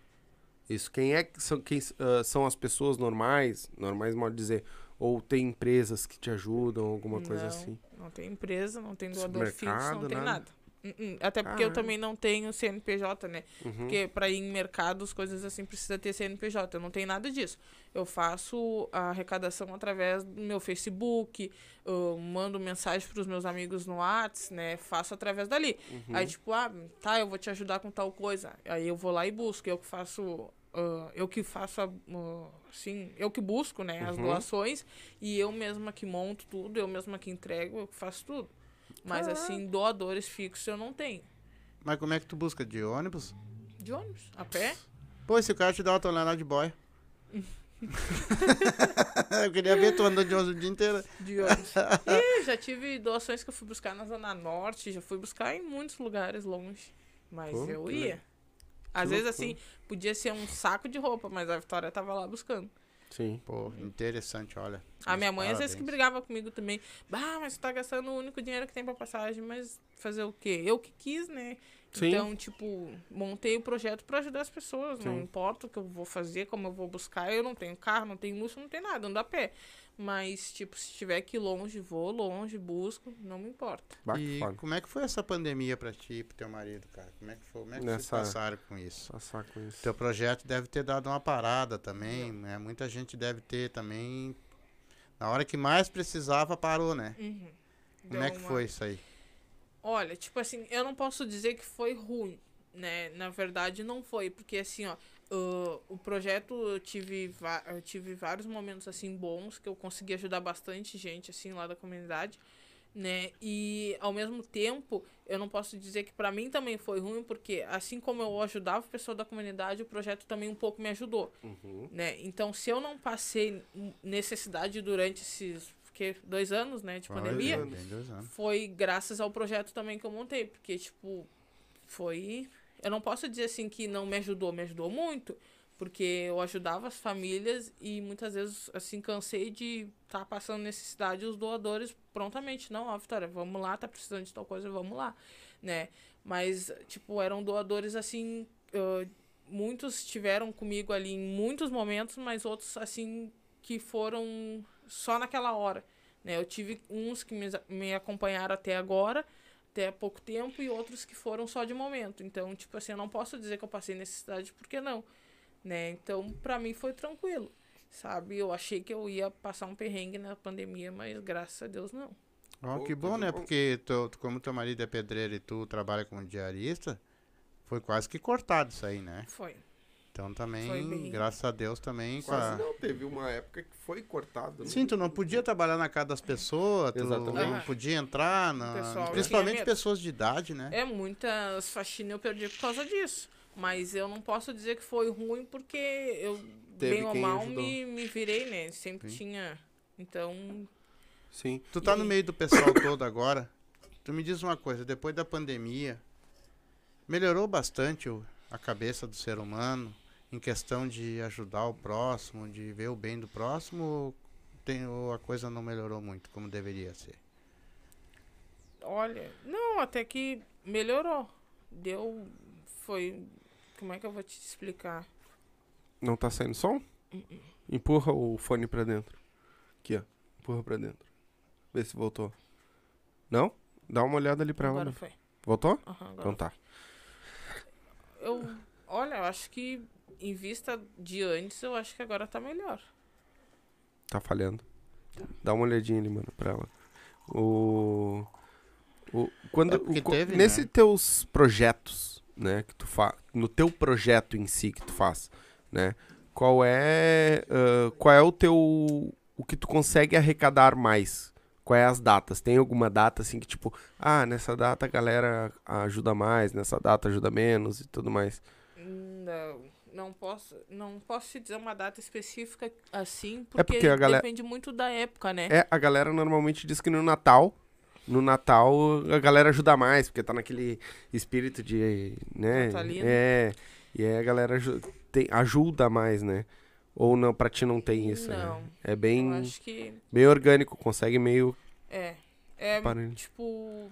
Isso. Quem é que são, quem, ah, são as pessoas normais? Normais, modo de dizer. Ou tem empresas que te ajudam, alguma coisa Não, assim? Não tem empresa, não tem doador fixo, não tem nada? nada. Uh-uh. Até porque eu Caramba. também não tenho CNPJ, né? Uhum. Porque para ir em mercados, coisas assim, precisa ter CNPJ. Eu não tenho nada disso. Eu faço a arrecadação através do meu Facebook, eu mando mensagem para os meus amigos no Whats, né? Faço através dali. Uhum. Aí, tipo, ah, tá, eu vou te ajudar com tal coisa. Aí eu vou lá e busco. Eu que faço. Ah, eu que faço, ah, assim, eu que busco, né, as Uhum. doações e eu mesma que monto tudo, eu mesma que entrego, eu que faço tudo. Mas, assim, doadores fixos eu não tenho. Mas como é que tu busca? De ônibus? De ônibus, a pé, Pô, esse cara te dá uma tonelada de boia. eu queria ver tu andando de ônibus o dia inteiro. de ônibus. e já tive doações que eu fui buscar na Zona Norte, já fui buscar em muitos lugares longe. Mas Pô, eu ia. Às Que vezes, loucura. assim, podia ser um saco de roupa, mas a Vitória tava lá buscando. Sim. Pô, interessante, olha. A minha mãe, às vezes, que Parabéns. brigava comigo também. Bah, mas você tá gastando o único dinheiro que tem pra passagem, mas fazer o quê? Eu que quis, né? Sim. Então, tipo, montei o projeto pra ajudar as pessoas. Não Sim. importa o que eu vou fazer, como eu vou buscar. Eu não tenho carro, não tenho luxo, não tenho nada, ando a pé. Mas, tipo, se tiver que ir longe, vou longe, busco, não me importa. E foda. como é que foi essa pandemia pra ti e pro teu marido, cara? Como é que foi? Como é que vocês Nessa- passaram com isso? Só saco isso. Teu projeto deve ter dado uma parada também, né? Muita gente deve ter também. Na hora que mais precisava, parou, né? Uhum. Como Deu é que uma- foi isso aí? Olha, tipo assim, eu não posso dizer que foi ruim, né? Na verdade, não foi, porque assim, ó, ah, o projeto eu tive, eu tive vários momentos assim bons que eu consegui ajudar bastante gente assim lá da comunidade, né? E ao mesmo tempo, eu não posso dizer que pra mim também foi ruim, porque assim como eu ajudava a pessoa da comunidade, o projeto também um pouco me ajudou, Uhum. né? Então, se eu não passei necessidade durante esses que, dois anos, né, de pandemia, foi graças ao projeto também que eu montei, porque, tipo, foi. Eu não posso dizer assim que não me ajudou, me ajudou muito, porque eu ajudava as famílias e muitas vezes, assim, cansei de estar passando necessidade os doadores prontamente. Não, ó, Vitória, vamos lá, tá precisando de tal coisa, vamos lá, né? Mas, tipo, eram doadores, assim, ah, muitos estiveram comigo ali em muitos momentos, mas outros, assim, que foram só naquela hora. Né? Eu tive uns que me, me acompanharam até agora, até há pouco tempo, e outros que foram só de momento. Então, tipo assim, eu não posso dizer que eu passei necessidade, porque não. Né? Então, pra mim foi tranquilo. Sabe? Eu achei que eu ia passar um perrengue na pandemia, mas graças a Deus não. Ó, Pô, que bom, né? Porque tu, tu- como teu marido é pedreiro e tu trabalha como diarista, foi quase que cortado isso aí, né? Foi. Então também, bem- graças a Deus também com Mas a... não, teve uma época que foi cortado. né? Sim, tu não podia trabalhar na casa das pessoas, tu Exatamente. não podia entrar, na... pessoal principalmente pessoas de idade, né? É, muitas faxinas eu perdi por causa disso. Mas eu não posso dizer que foi ruim porque eu Teve bem ou mal, ajudou. me, me virei, né? Sempre Sim. tinha. Então, Sim. Tu tá E no meio do pessoal todo agora. Tu me diz uma coisa, depois da pandemia, melhorou bastante o- a cabeça do ser humano em questão de ajudar o próximo, de ver o bem do próximo, ou, tem, ou a coisa não melhorou muito como deveria ser? olha, não, até que melhorou. Deu. Foi. Como é que eu vou te explicar? Não tá saindo som? Empurra o fone pra dentro. Aqui, ó. Empurra pra dentro. Vê se voltou. Não? Dá uma olhada ali pra ela. Agora né? foi. Voltou? Aham, agora Então tá. Eu, olha, eu acho que em vista de antes, eu acho que agora tá melhor. Tá falhando. Dá uma olhadinha ali, mano, pra ela. O. o quando, É porque o teve, nesse né? teus projetos, né, que tu faz. No teu projeto em si que tu faz, né? Qual é. ah, qual é o teu. O que tu consegue arrecadar mais? Quais é as datas? Tem alguma data assim que, tipo, ah, nessa data a galera ajuda mais, nessa data ajuda menos e tudo mais. Não, não posso, não posso te dizer uma data específica assim, porque, É porque galera- depende muito da época, né? É, a galera normalmente diz que no Natal, no Natal a galera ajuda mais, porque tá naquele espírito de, né? Natalino. É, e aí a galera aju- tem- ajuda mais, né? Ou não, pra ti não tem isso, né? Não. É bem, Eu acho que bem orgânico, consegue meio... é, é tipo,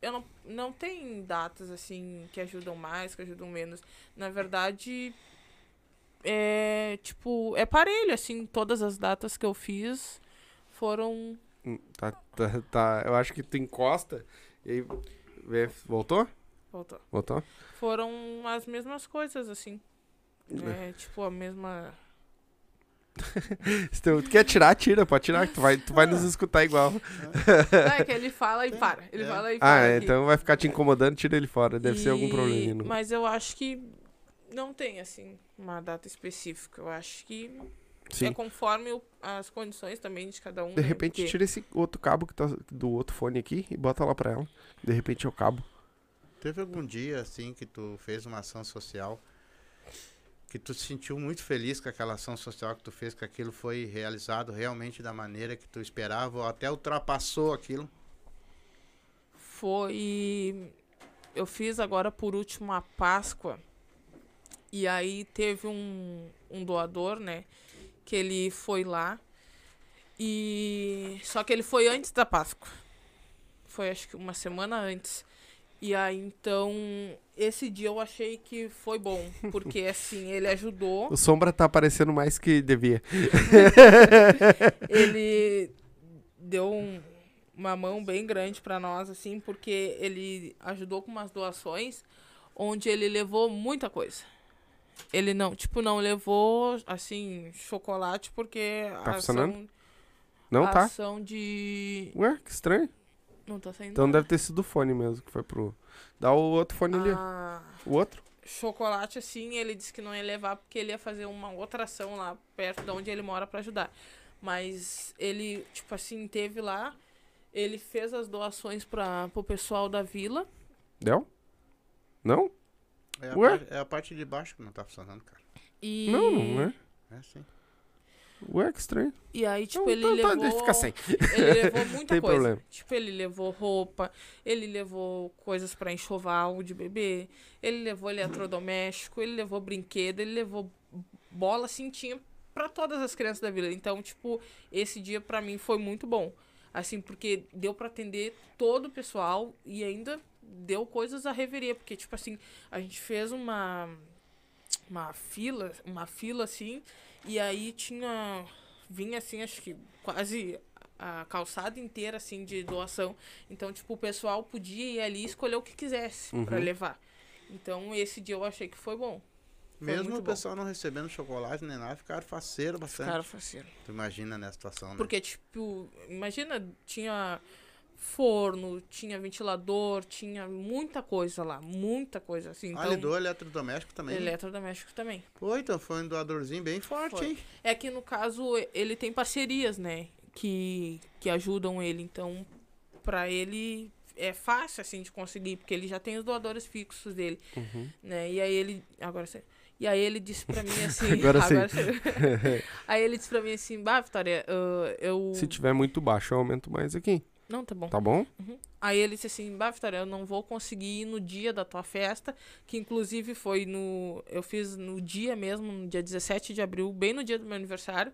eu não, não tem datas assim que ajudam mais, que ajudam menos. Na verdade, é tipo, é parelho assim, todas as datas que eu fiz foram Hum, Tá, tá, tá, eu acho que tu encosta e aí... Voltou? voltou. Voltou? Foram as mesmas coisas assim. É. É, tipo a mesma Se tu, quer tirar, tira, pode tirar, que tu vai, tu vai nos escutar igual. Não, é que ele fala e para. Ele É. fala e Ah, para. é, aqui. então vai ficar te incomodando, tira ele fora, deve ser algum E- probleminha. no- Mas eu acho que não tem, assim, uma data específica. Eu acho que Sim. é conforme o- as condições também de cada um. De né? repente Porque- tira esse outro cabo que tá do outro fone aqui e bota lá pra ela. De repente é o cabo. Teve algum dia, assim, que tu fez uma ação social, que tu se sentiu muito feliz com aquela ação social que tu fez, que aquilo foi realizado realmente da maneira que tu esperava, ou até ultrapassou aquilo? Foi. Eu fiz agora por último a Páscoa. E aí teve um, um doador, né? Que ele foi lá. E. Só que ele foi antes da Páscoa. Foi acho que uma semana antes. E aí então. Esse dia eu achei que foi bom. Porque assim, ele ajudou. O Sombra tá aparecendo mais que devia. ele deu um- uma mão bem grande pra nós, assim, porque ele ajudou com umas doações onde ele levou muita coisa. Ele não, tipo, não levou, assim, chocolate porque Tá a funcionando? ação, Não a tá? ação de... Ué, que estranho. Não tá saindo Então nada. deve ter sido o fone mesmo que foi pro. Dá o outro fone ali. Ah, O outro? chocolate, assim, ele disse que não ia levar porque ele ia fazer uma outra ação lá perto de onde ele mora pra ajudar. Mas ele, tipo assim, teve lá, ele fez as doações para pro pessoal da vila. Deu? Não? É a, Ué? par- é a parte de baixo que não tá funcionando, cara. E, Não, não é. É sim. Ué, que estranho. E aí, tipo, Então, ele então, tá, levou. deixa ficar sem. Ele levou muita Tem coisa. problema. Tipo, ele levou roupa, ele levou coisas pra enxoval de bebê, ele levou eletrodoméstico, ele levou brinquedo, ele levou bola, assim, tinha pra todas as crianças da vila. Então, tipo, esse dia pra mim foi muito bom. Assim, porque deu pra atender todo o pessoal e ainda deu coisas a reveria. Porque, tipo assim, a gente fez uma, uma fila, uma fila assim, e aí tinha. Vinha assim, acho que quase a calçada inteira assim de doação. Então, tipo, o pessoal podia ir ali e escolher o que quisesse Uhum. levar. Então, esse dia eu achei que foi bom. Mesmo o bom. pessoal não recebendo chocolate nem nada, ficaram faceiro bastante. Cara, faceiro. Tu imagina nessa situação, né? Porque, tipo, imagina, tinha forno, tinha ventilador, tinha muita coisa lá, muita coisa, assim. Ah, Então, ele doou eletrodoméstico também. eletrodoméstico também. Pô, então foi um doadorzinho bem forte, Foi. hein? É que, no caso, ele tem parcerias, né, que, que ajudam ele. Então, pra ele é fácil, assim, de conseguir, porque ele já tem os doadores fixos dele, Uhum. né? E aí ele... Agora. E aí ele disse pra mim assim. Agora sim. aí ele disse pra mim assim, bah, Vitória, eu. Se tiver muito baixo, eu aumento mais aqui. Não, tá bom. Tá bom? Uhum. Aí ele disse assim, bah, Vitória, eu não vou conseguir ir no dia da tua festa, que inclusive foi no. Eu fiz no dia mesmo, no dia 17 de abril, bem no dia do meu aniversário.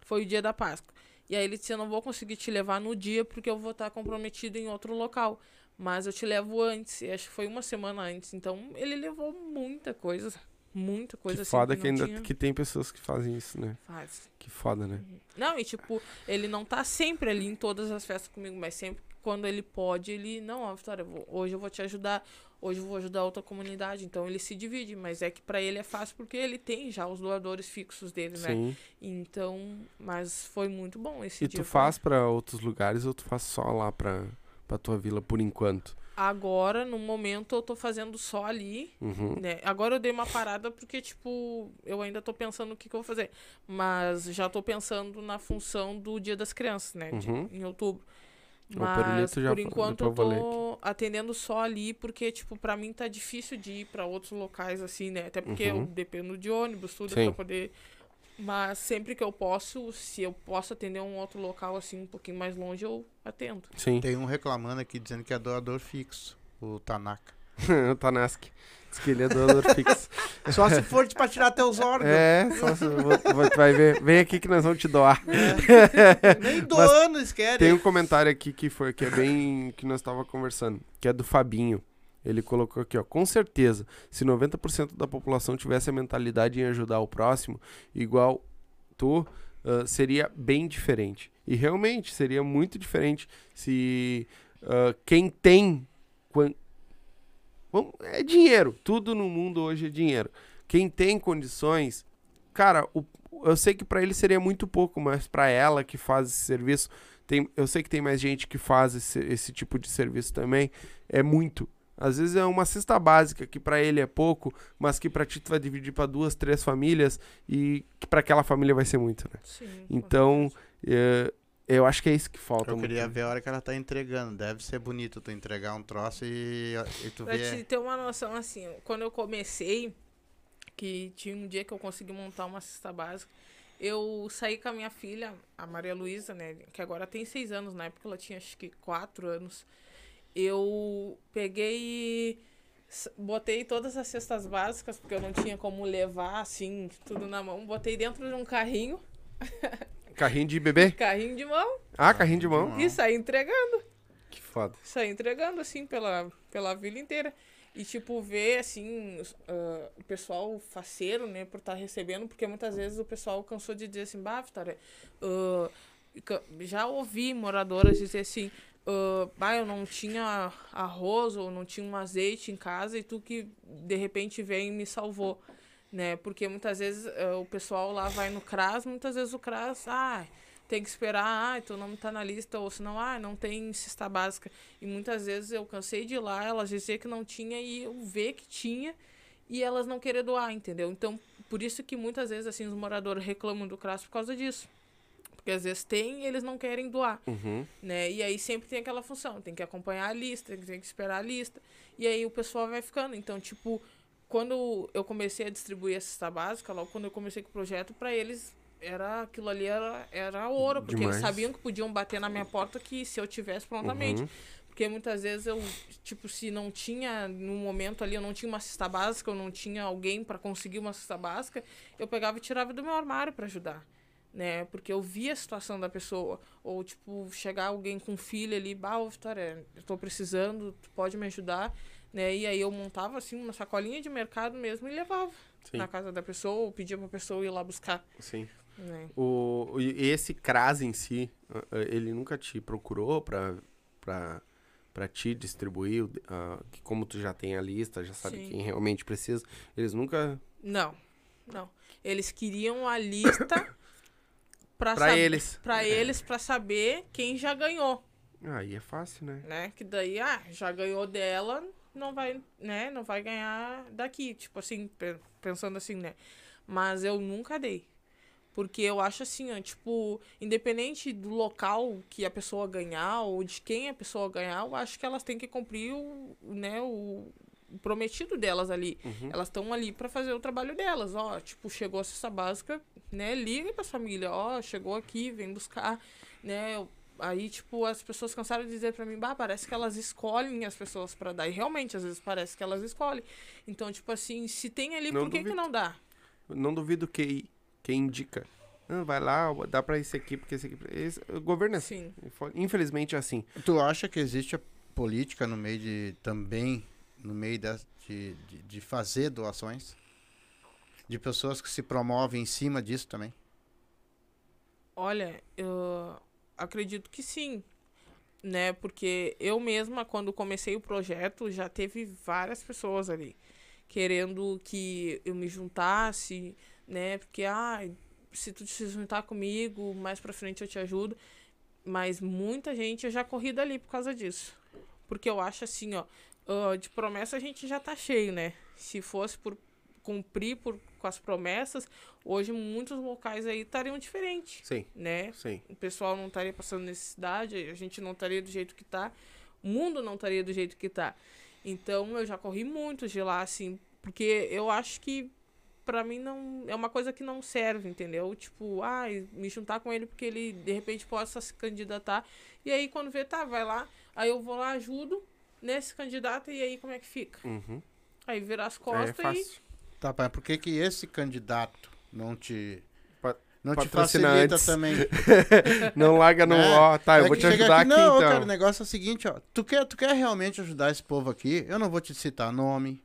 Foi o dia da Páscoa. E aí ele disse, eu não vou conseguir te levar no dia porque eu vou estar comprometido em outro local. Mas eu te levo antes. E acho que foi uma semana antes. Então ele levou muita coisa. Muita coisa que assim. foda que, que, ainda tinha... que tem pessoas que fazem isso, né? Faz. Que foda, né? Não, e tipo, ele não tá sempre ali em todas as festas comigo, mas sempre quando ele pode, ele. Não, ó, Vitória, eu vou- hoje eu vou te ajudar, hoje eu vou ajudar outra comunidade. Então ele se divide, mas é que pra ele é fácil porque ele tem já os doadores fixos dele, né? Sim. Então, mas foi muito bom esse E dia. tu foi- faz pra outros lugares ou tu faz só lá pra, pra tua vila por enquanto? Agora, no momento, eu tô fazendo só ali. Uhum. Né? Agora eu dei uma parada porque, tipo, eu ainda tô pensando o que, que eu vou fazer. Mas já tô pensando na função do Dia das Crianças, né? de- Uhum. em outubro. Mas, por enquanto, eu tô atendendo só ali, porque, tipo, pra mim tá difícil de ir pra outros locais, assim, né? Até porque Uhum. eu dependo de ônibus, tudo, Sim. pra poder... Mas sempre que eu posso, se eu posso atender um outro local, assim, um pouquinho mais longe, eu atendo. Sim. Tem um reclamando aqui dizendo que é doador fixo, o Tanaka. o Tanaski. Diz que ele é doador fixo. Só se for pra tirar teus órgãos. É, só se, tu vai ver. Vem aqui que nós vamos te doar. Nem doando eles querem. Tem um comentário aqui que foi que é bem que nós tava conversando, que é do Fabinho. Ele colocou aqui, ó, com certeza, se 90% da população tivesse a mentalidade em ajudar o próximo, igual tu, ah, seria bem diferente. E realmente seria muito diferente se ah, quem tem é dinheiro, tudo no mundo hoje é dinheiro. Quem tem condições, cara, o- eu sei que pra ele seria muito pouco, mas pra ela que faz esse serviço, tem, eu sei que tem mais gente que faz esse, esse tipo de serviço também, é muito. Às vezes é uma cesta básica que pra ele é pouco, mas que pra ti tu vai dividir pra duas, três famílias e que pra aquela família vai ser muito, né? Sim. Então, é, eu acho que é isso que falta. Eu muito. queria ver a hora que ela tá entregando. Deve ser bonito tu entregar um troço e, e tu Pra ver. te ter uma noção, assim, quando eu comecei, que tinha um dia que eu consegui montar uma cesta básica, eu saí com a minha filha, a Maria Luísa, né, que agora tem seis anos, na época ela tinha acho que quatro anos. Eu peguei botei todas as cestas básicas, porque eu não tinha como levar, assim, tudo na mão, botei dentro de um carrinho, Carrinho de bebê? carrinho de mão, Ah, carrinho de mão. e saí entregando. Que foda. sair entregando, assim, pela, pela vila inteira. E, tipo, ver, assim, ah, o pessoal faceiro, né, por estar recebendo, porque muitas vezes o pessoal cansou de dizer assim, bah, Vitória, ca- já ouvi moradoras dizer assim, ah, bah, eu não tinha arroz ou não tinha um azeite em casa e tu que, de repente, veio e me salvou, né, porque muitas vezes ah, o pessoal lá vai no CRAS, muitas vezes o CRAS, ah, tem que esperar, ah, teu nome tá na lista, ou senão, ah, não tem cesta básica. E muitas vezes eu cansei de ir lá, elas dizer que não tinha e eu ver que tinha e elas não querer doar, entendeu? Então, por isso que muitas vezes, assim, os moradores reclamam do CRAS por causa disso. Porque às vezes tem e eles não querem doar, Uhum. né? E aí sempre tem aquela função, tem que acompanhar a lista, tem que esperar a lista. E aí o pessoal vai ficando. Então, tipo, quando eu comecei a distribuir a cesta básica, logo quando eu comecei com o projeto, para eles era aquilo ali era, era ouro, porque Demais. eles sabiam que podiam bater na minha porta que se eu tivesse prontamente. Uhum. Porque muitas vezes eu, tipo, se não tinha, no momento ali, eu não tinha uma cesta básica, eu não tinha alguém para conseguir uma cesta básica, eu pegava e tirava do meu armário para ajudar. Né? Porque eu via a situação da pessoa. Ou, tipo, chegar alguém com filho ali, bah, ô, Vitória, eu tô precisando, tu pode me ajudar. Né? E aí eu montava, assim, uma sacolinha de mercado mesmo e levava Sim. na casa da pessoa, ou pedia pra pessoa ir lá buscar. Sim. Né? O, e esse CRAS em si, ele nunca te procurou pra, pra, pra te distribuir, ah, que como tu já tem a lista, já sabe Sim. quem realmente precisa, eles nunca... Não, não. Eles queriam a lista pra, Pra eles. Pra eles, pra saber quem já ganhou, Aí é fácil, né? né? Que daí, ah, já ganhou dela, não vai, né? Não vai ganhar daqui. Tipo assim, pe- pensando assim, né? Mas eu nunca dei. Porque eu acho assim, ó, tipo, independente do local que a pessoa ganhar ou de quem a pessoa ganhar, eu acho que elas têm que cumprir o, né, o, prometido delas ali. Uhum. Elas estão ali pra fazer o trabalho delas, ó, tipo, chegou a cesta básica, né? Liga pra família, ó, chegou aqui, vem buscar, né? eu- Aí, tipo, as pessoas cansaram de dizer pra mim, bah, parece que elas escolhem as pessoas pra dar. E realmente, às vezes parece que elas escolhem. Então, tipo assim, se tem ali, Não por que, que duvido. não dá? Não duvido que quem indica. Não, vai lá, dá pra esse aqui, porque esse aqui. Esse, o governo é assim. Sim. Infelizmente é assim. Tu acha que existe a política no meio de. também no meio de, de, de fazer doações? De pessoas que se promovem em cima disso também? Olha, eu acredito que sim, né? Porque eu mesma, quando comecei o projeto, já teve várias pessoas ali querendo que eu me juntasse, né? Porque, ah, se tu se juntar comigo, mais pra frente eu te ajudo. Mas muita gente eu já corri dali por causa disso. Porque eu acho assim, ó, ah, de promessa a gente já tá cheio, né? Se fosse por cumprir por, com as promessas, hoje muitos locais aí estariam diferentes, Sim, né? sim. O pessoal não estaria passando necessidade, a gente não estaria do jeito que tá, o mundo não estaria do jeito que tá. Então eu já corri muito de lá, assim, porque eu acho que pra mim não. É uma coisa que não serve, entendeu? Tipo, ah, me juntar com ele porque ele de repente possa se candidatar. E aí quando vê, tá, vai lá, aí eu vou lá, ajudo nesse candidato e aí como é que fica? Uhum. Aí virar as É costas e. fácil. Tá, pai, por que, que esse candidato não te. Pa- Não te facilita antes. também? Não larga no. né? Ó, tá, eu É vou que te ajudar aqui, Não, então. cara, o negócio é o seguinte, ó. Tu quer, tu quer realmente ajudar esse povo aqui? Eu não vou te citar nome.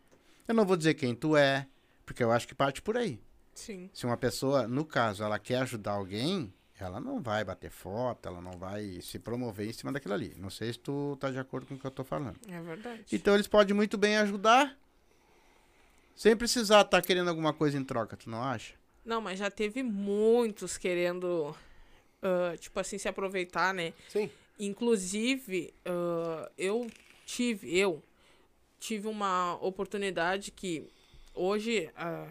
Eu não vou dizer quem tu é. Porque eu acho que parte por aí. Sim. Se uma pessoa, no caso, ela quer ajudar alguém, ela não vai bater foto, ela não vai se promover em cima daquilo ali. Não sei se tu tá de acordo com o que eu tô falando. É verdade. Então eles podem muito bem ajudar sem precisar estar querendo alguma coisa em troca, tu não acha? Não, mas já teve muitos querendo, ah, tipo assim, se aproveitar, né? Sim. Inclusive, ah, eu tive, eu tive uma oportunidade que hoje, ah,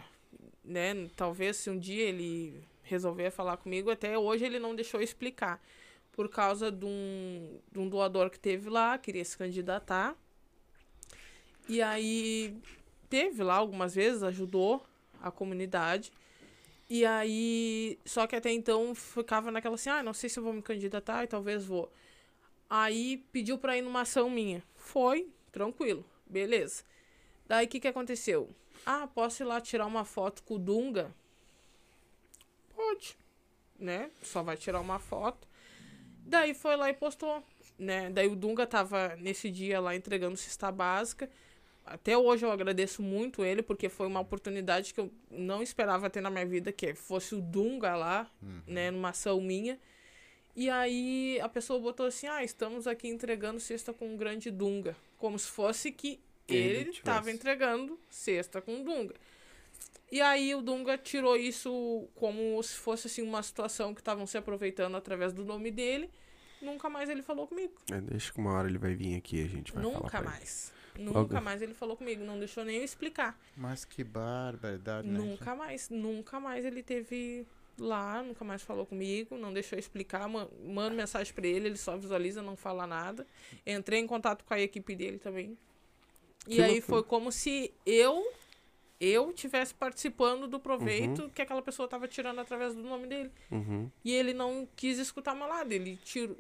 né, talvez se um dia ele resolver falar comigo, até hoje ele não deixou explicar. Por causa de um, de um doador que teve lá, queria se candidatar. E aí teve lá algumas vezes, ajudou a comunidade. E aí, só que até então ficava naquela assim, ah, não sei se eu vou me candidatar e talvez vou. Aí pediu pra ir numa ação minha. Foi, tranquilo, beleza. Daí o que que aconteceu? Ah, posso ir lá tirar uma foto com o Dunga? Pode, né? Só vai tirar uma foto. Daí foi lá e postou, né? Daí o Dunga tava nesse dia lá entregando cesta básica. Até hoje eu agradeço muito ele, porque foi uma oportunidade que eu não esperava ter na minha vida, que fosse o Dunga lá, né, numa ação minha. E aí a pessoa botou assim, ah, estamos aqui entregando cesta com um grande Dunga. Como se fosse que Ele estava entregando cesta com Dunga. E aí o Dunga tirou isso como se fosse assim uma situação que estavam se aproveitando através do nome dele. Nunca mais ele falou comigo. É, deixa que uma hora ele vai vir aqui e a gente vai falar Nunca mais. Nunca Logo. mais ele falou comigo. Não deixou nem eu explicar. Mas que barbaridade, né? Nunca mais. Nunca mais ele teve lá. Nunca mais falou comigo. Não deixou eu explicar. ma- Mando mensagem pra ele. Ele só visualiza, não fala nada. Entrei em contato com a equipe dele também. E Que aí loucura. foi como se eu eu tivesse participando do proveito que aquela pessoa estava tirando através do nome dele. Uhum. E ele não quis escutar meu lado. Ele tirou,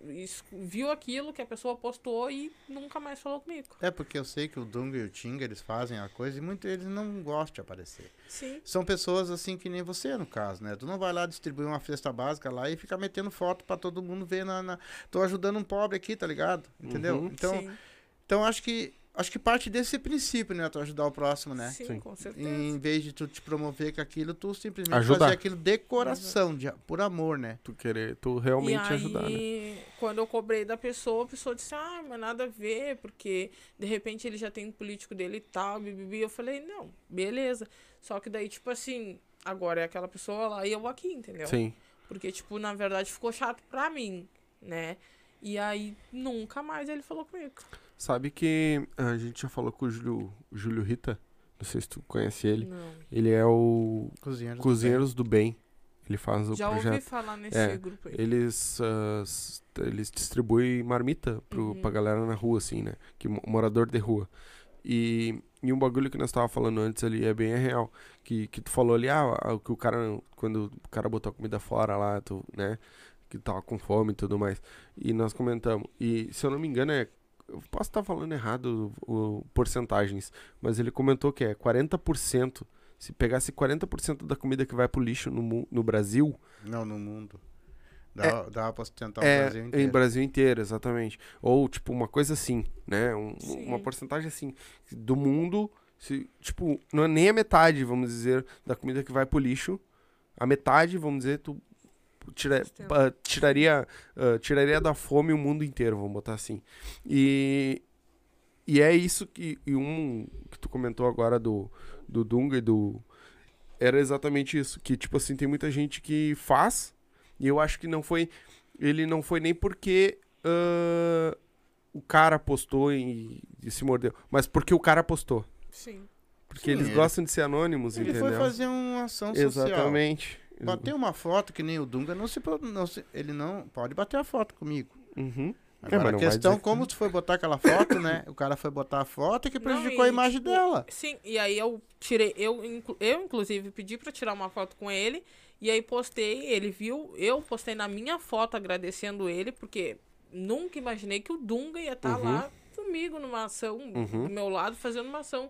viu aquilo que a pessoa postou e nunca mais falou comigo. É porque eu sei que o Dunga e o Tinga, eles fazem a coisa e muitos eles não gostam de aparecer. Sim. São pessoas assim que nem você, no caso, né? Tu não vai lá distribuir uma cesta básica lá e ficar metendo foto pra todo mundo ver na, na- Tô ajudando um pobre aqui, tá ligado? Entendeu? Uhum. Então, sim, então acho que acho que parte desse princípio, né? Tu ajudar o próximo, né? sim, Sim. com certeza. Em vez de tu te promover com aquilo, tu simplesmente Ajudar. fazer aquilo de coração, de, por amor, né? Tu querer, tu realmente e aí, ajudar, né? quando eu cobrei da pessoa, a pessoa disse, ah, mas nada a ver, porque de repente ele já tem um político dele e tal, bibibi. Eu falei, não, beleza. Só que daí, tipo assim, agora é aquela pessoa lá e eu aqui, entendeu? Sim. Porque, tipo, na verdade ficou chato pra mim, né? E aí nunca mais ele falou comigo. Sabe que a gente já falou com o Júlio, Júlio Rita? Não sei se tu conhece ele. Não. Ele é o Cozinheiros. do Cozinheiros do Bem. Ele faz o Já ouvi projeto. falar nesse É, grupo aí. Eles, ah, s- eles distribuem marmita pro, Uhum. pra galera na rua, assim, né? Que, mo- morador de rua. E e um bagulho que nós tava falando antes ali é bem real. Que, que tu falou ali, ah, o que o cara, quando o cara botou a comida fora lá, tu, né? Que tava com fome e tudo mais. E nós comentamos. E se eu não me engano, é. Eu posso estar falando errado o, o porcentagens, mas ele comentou que é 40%. Se pegasse 40% da comida que vai pro lixo no, no Brasil, Não, no mundo. Dá, dá pra sustentar o é, Brasil em inteiro. Brasil inteiro, exatamente. Ou, tipo, uma coisa assim, né? Um- uma porcentagem assim, do mundo, se, tipo, não é nem a metade, vamos dizer, da comida que vai pro lixo. A metade, vamos dizer, tu tira, ah, tiraria, ah, tiraria da fome o mundo inteiro, vamos botar assim. E, e é isso que, e um que tu comentou agora do, do Dunga e do... Era exatamente isso, que, tipo assim, tem muita gente que faz, e eu acho que não foi... Ele não foi nem porque ah, o cara postou e, e se mordeu, mas porque o cara postou. Sim. Porque Sim, eles ele- gostam de ser anônimos, Ele entendeu? foi fazer uma ação social. Exatamente. Bater uma foto que nem o Dunga, não se, não se- ele não pode bater a foto comigo. Uhum. É, Agora, não a questão, dizer como tu foi botar aquela foto, né? O cara foi botar a foto e que Não, prejudicou a e, imagem tipo, dela. Sim, e aí eu tirei, eu, eu inclusive pedi pra tirar uma foto com ele, e aí postei, ele viu, eu postei na minha foto agradecendo ele, porque nunca imaginei que o Dunga ia estar Uhum. lá comigo numa ação, Uhum. do meu lado, fazendo uma ação.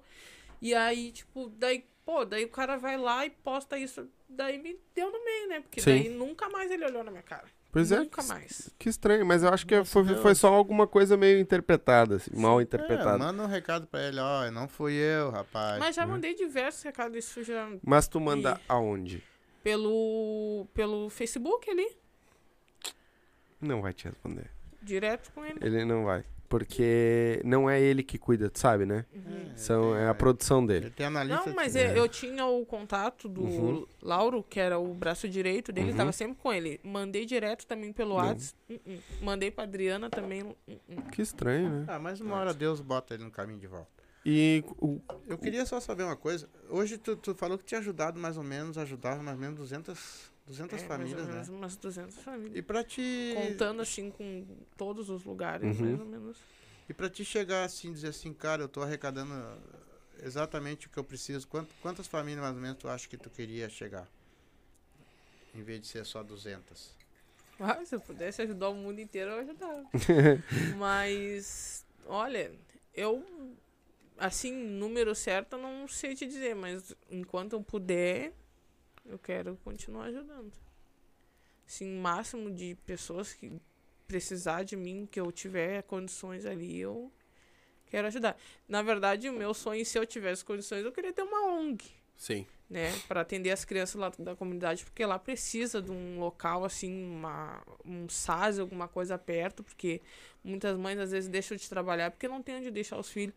E aí, tipo, daí, pô, daí o cara vai lá e posta isso, daí me deu no meio, né? Porque Sim. daí nunca mais ele olhou na minha cara. Pois é, nunca que- mais. Que estranho, mas eu acho que foi, Deus. foi só alguma coisa meio interpretada, assim, mal É, interpretada. manda um recado pra ele, ó, não fui eu, rapaz. Mas já mandei diversos recados, isso já Mas tu manda aonde? pelo, pelo Facebook ali, Não vai te responder. direto com ele. Ele não vai. Porque não é ele que cuida, tu sabe, né? Uhum. São, é a produção dele. Ele tem analista. Não, mas de- eu, eu tinha o contato do Uhum. Lauro, que era o braço direito dele, Uhum. tava sempre com ele. Mandei direto também pelo. WhatsApp. uh-uh. Mandei pra Adriana também. uh-uh. Que estranho, né? Ah, mas uma hora Deus bota ele no caminho de volta. E o, Eu queria só saber uma coisa. Hoje tu, tu falou que tinha ajudado mais ou menos, ajudava mais ou menos 200, 200 É, mais ou famílias, né? menos umas 200 famílias. E pra te... Contando assim com todos os lugares, Uhum. mais ou menos. E pra te chegar assim, dizer assim, cara, eu tô arrecadando exatamente o que eu preciso. Quant- quantas famílias mais ou menos tu acha que tu queria chegar? Em vez de ser só 200. Ah, se eu pudesse ajudar o mundo inteiro, eu ajudava. mas, olha, eu, assim, número certo, não sei te dizer, mas enquanto eu puder, eu quero continuar ajudando. Assim, máximo de pessoas que precisar de mim, que eu tiver condições ali, eu quero ajudar. Na verdade, o meu sonho, se eu tivesse condições, eu queria ter uma ONG sim. né, para atender as crianças lá da comunidade, porque lá precisa de um local assim, uma, um SAS, alguma coisa perto, porque muitas mães às vezes deixam de trabalhar porque não tem onde deixar os filhos.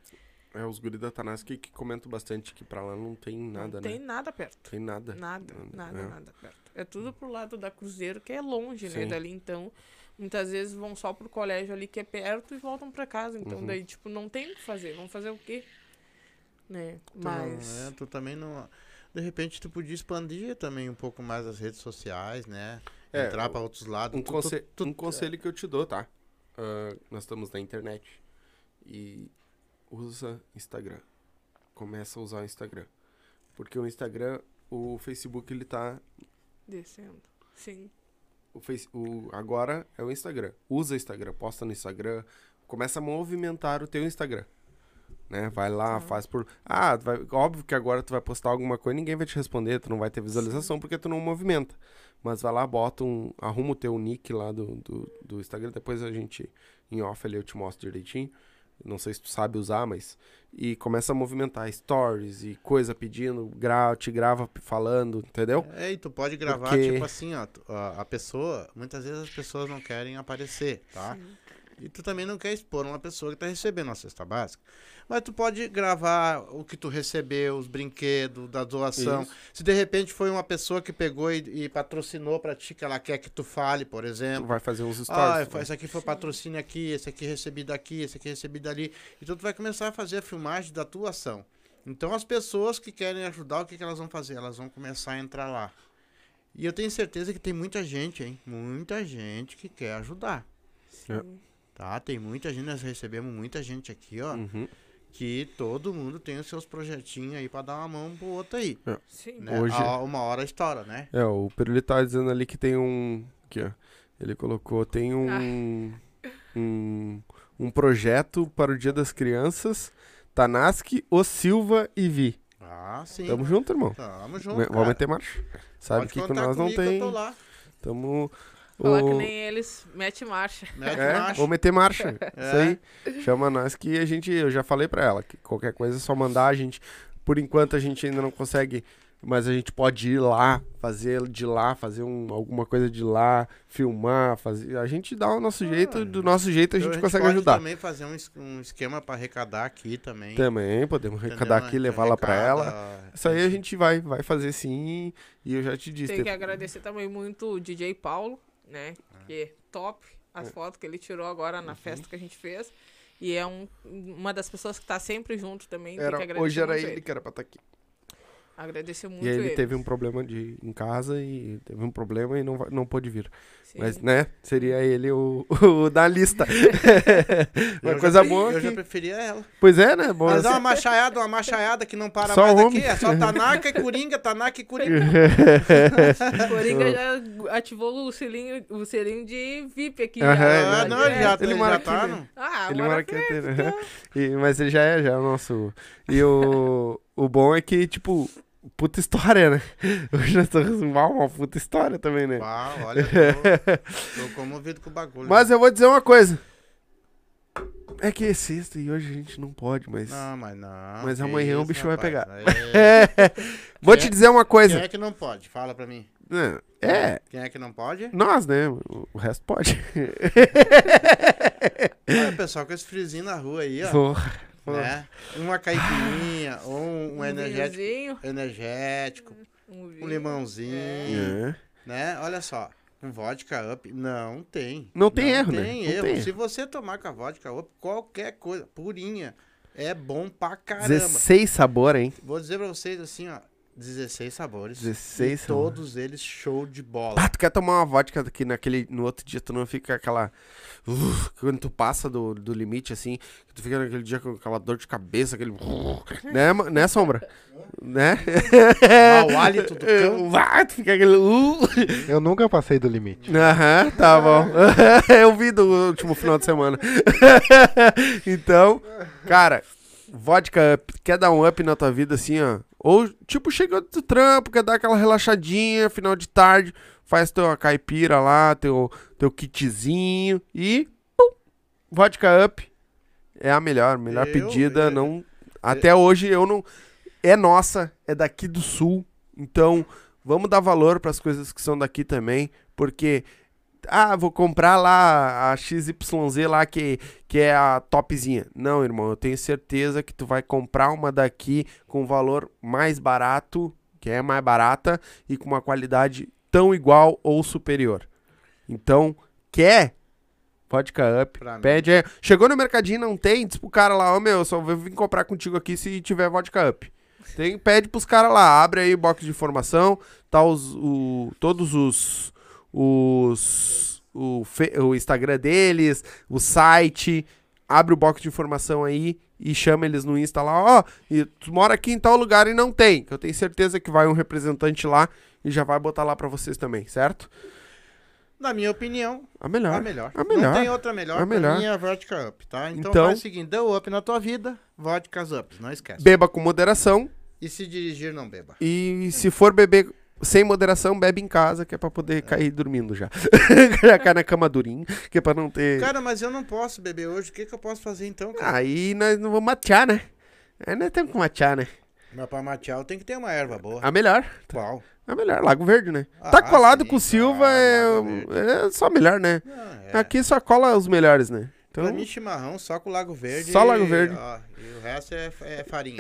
É os guri da Tanás que, que comentam bastante que pra lá não tem nada, não tem né? nada perto. Tem nada. Nada, nada, É. nada perto. É tudo pro lado da Cruzeiro, que é longe, né, Sim. dali, então muitas vezes vão só pro colégio ali que é perto e voltam para casa, então Uhum. daí tipo não tem o que fazer, vão fazer o quê? Né? Tu, não- Mas é, tu também não... De repente tu podia expandir também um pouco mais as redes sociais, né? É, Entrar pra outros lados. Um, Tu- tu- conse- tu- um conselho que eu te dou, tá? Ah, nós estamos na internet. E usa Instagram. Começa a usar o Instagram. Porque o Instagram, o Facebook, ele tá. descendo. Sim. O face, o, agora é o Instagram. Usa o Instagram, posta no Instagram. Começa a movimentar o teu Instagram. Né? Vai lá, Uhum. faz por. Ah, vai- óbvio que agora tu vai postar alguma coisa ninguém vai te responder, tu não vai ter visualização porque tu não movimenta. Mas vai lá, bota um. Arruma o teu nick lá do, do, do Instagram. Depois a gente, em off ali, eu te mostro direitinho. Não sei se tu sabe usar, mas. E começa a movimentar stories e coisa pedindo, gra te grava falando, entendeu? É, e tu pode gravar, Porque- tipo assim, ó, a pessoa, muitas vezes as pessoas não querem aparecer, tá? Sim. E tu também não quer expor uma pessoa que tá recebendo a cesta básica. Mas tu pode gravar o que tu recebeu, os brinquedos, da doação. Isso. Se de repente foi uma pessoa que pegou e, e patrocinou pra ti, que ela quer que tu fale, por Tu exemplo. vai fazer uns stories. Ah, tu vai- esse aqui foi patrocínio aqui, esse aqui recebi daqui, esse aqui recebi dali. Então tu vai começar a fazer a filmagem da tua ação. Então as pessoas que querem ajudar, o que, que elas vão fazer? Elas vão começar a entrar lá. E eu tenho certeza que tem muita gente, hein? Muita gente que quer ajudar. É. Tá? Tem muita gente, nós recebemos muita gente aqui, ó. Uhum. que todo mundo tem os seus projetinhos aí pra dar uma mão pro outro aí. Sim. Né? Hoje- A- uma hora estoura, né? É, o Pirulito tava dizendo ali que tem um. Aqui, ó. Ele colocou, tem um. Ah. Um, um projeto para o Dia das Crianças. Tanaski, O Silva e Vi. Ah, sim. Tamo junto, irmão. Tamo junto. Vamos meter marcha. Sabe Pode que com nós não tem. Eu tô lá. Tamo. Falar que o- nem eles, mete marcha. Mete É, marcha. vou meter marcha. É. Isso aí. Chama nós que a gente. Eu já falei pra ela que qualquer coisa é só mandar. A gente. Por enquanto a gente ainda não consegue. Mas a gente pode ir lá, fazer de lá, fazer um, alguma coisa de lá, filmar, fazer. A gente dá o nosso jeito, do nosso jeito a Então, gente consegue pode ajudar. também fazer um, um esquema pra arrecadar aqui também. Também podemos entendeu? arrecadar A aqui, gente levar lá pra ela. Isso aí a gente vai, vai fazer sim. E eu já te disse. Tem que tem- agradecer também muito o DJ Paulo, né? Que é top as fotos que ele tirou agora na festa que a gente fez. E é um, uma das pessoas que tá sempre junto também. que Era, hoje era muito ele que era pra estar aqui. Agradecer muito E ele ele. teve um problema de, em casa e teve um problema e não, não pôde vir. Sim. Mas, né, seria ele o, o da lista. uma Eu coisa já, boa Eu já que... preferia ela. Pois é, né? Bom, Mas dá uma machaiada, uma machaiada que não para Só mais homem. aqui. É só Tanaka e Coringa, Tanaka e Coringa. Coringa já ativou o selinho, o selinho de VIP aqui. Aham, já. é, Ah, não, ele já, Ele ele mora já aqui, tá. né? Ah, ele mora mora aqui. né? E, mas ele já é, já é o nosso... E o, o bom é que, tipo, puta história, né? Hoje nós estamos mal, uma puta história também, né? Uau, olha, tô, tô comovido com o bagulho. Mas eu vou dizer uma coisa. É que é sexta e hoje a gente não pode, mas... Não, mas não. Mas amanhã o isso, bicho vai rapaz. pegar. É. Vou Quem te é- dizer uma Quem coisa. é que não pode? Fala pra mim. É, Quem é que não pode? nós, né? O o resto pode. Olha, pessoal, com esse friozinho na rua aí, ó. Porra. Né? Uma caipirinha, ou um, um energético, energético, um, um limãozinho, É. né? Olha só, um vodka up, não tem. Não tem erro, né? tem Não erro. tem erro. Se você tomar com a vodka up, qualquer coisa, purinha, é bom pra caramba. 16 sabor, hein? Vou dizer pra vocês assim, ó, 16 sabores. 16 e sabores. todos eles show de bola. Ah, tu quer tomar uma vodka que naquele, no outro dia tu não fica aquela... Uh, quando tu passa do, do limite, assim, que tu fica naquele dia com aquela dor de cabeça, aquele... né, ma- né, Sombra? né? Mau hálito do cão. Ah, tu fica aquele... Uh. Eu nunca passei do limite. Aham, tá bom. Eu vi do último final de semana. então, cara, vodka up, quer dar um up na tua vida assim, ó? Ou, tipo, chegou do trampo, quer dar aquela relaxadinha, final de tarde, faz tua caipira lá, teu, teu kitzinho e. Pum, vodka up. É a melhor, melhor Eu- pedida. eu- não, até hoje eu não. É nossa, é daqui do sul. Então, vamos dar valor para as coisas que são daqui também, porque ah, vou comprar lá a XYZ lá que, que é a topzinha. Não, irmão, eu tenho certeza que tu vai comprar uma daqui com valor mais barato, que é mais barata e com uma qualidade tão igual ou superior. Então, quer vodka up, pede aí. Chegou no mercadinho, não tem, diz pro cara lá, ô meu, eu só vou vir comprar contigo aqui se tiver vodka up. Tem, pede pros caras lá, abre aí o box de informação, tá os, o, todos os, os o, o Instagram deles, o site, abre o box de informação aí e chama eles no Insta lá, ó, e tu mora aqui em tal lugar e não tem, que eu tenho certeza que vai um representante lá e já vai botar lá pra vocês também, certo? Na minha opinião, A melhor. a melhor. a melhor. Não tem outra melhor. A melhor. mim é a Vodka Up, tá? Então, Então- faz o seguinte, deu up na tua vida, vodkas up, não esquece. Beba com moderação E se dirigir, não beba. e se for beber sem moderação, bebe em casa, que é pra poder cair dormindo já. já cai na cama durinho, que é pra não ter... Cara, mas eu não posso beber hoje, o que, que eu posso fazer então, cara? Aí nós não vamos matear, né? Aí nós temos que matear, né? Mas pra matear eu tenho que ter uma erva boa. A melhor. Qual? A melhor, Lago Verde, né? Ah, tá colado sim, com o Silva, é, é só melhor, né? Ah, é. Aqui só cola os melhores, né? Então, Pra mim, chimarrão só com Lago Verde. Só Lago Verde. ó, e o resto é, é farinha.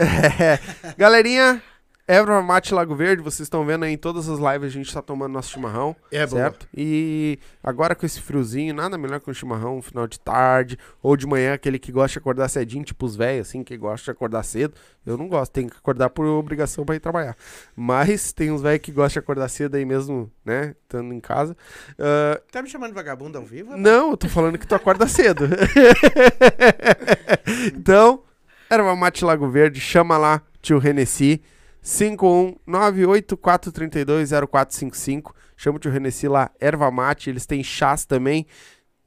galerinha, Erva Mate Lago Verde, vocês estão vendo aí em todas as lives a gente tá tomando nosso chimarrão, É certo? E agora com esse friozinho, nada melhor que um chimarrão no final de tarde ou de manhã, aquele que gosta de acordar cedinho, tipo os velhos, assim, que gosta de acordar cedo. Eu não gosto, tenho que acordar por obrigação pra ir trabalhar. Mas tem uns velhos que gostam de acordar cedo aí mesmo, né? Estando em casa. Ah, Tá me chamando de vagabundo ao vivo? rapaz? Não, eu tô falando que tu acorda cedo. então, Erva Mate Lago Verde, chama lá, tio Renessi. 51984320455. Chama o tio Renessi lá, Erva Mate. Eles têm chás também,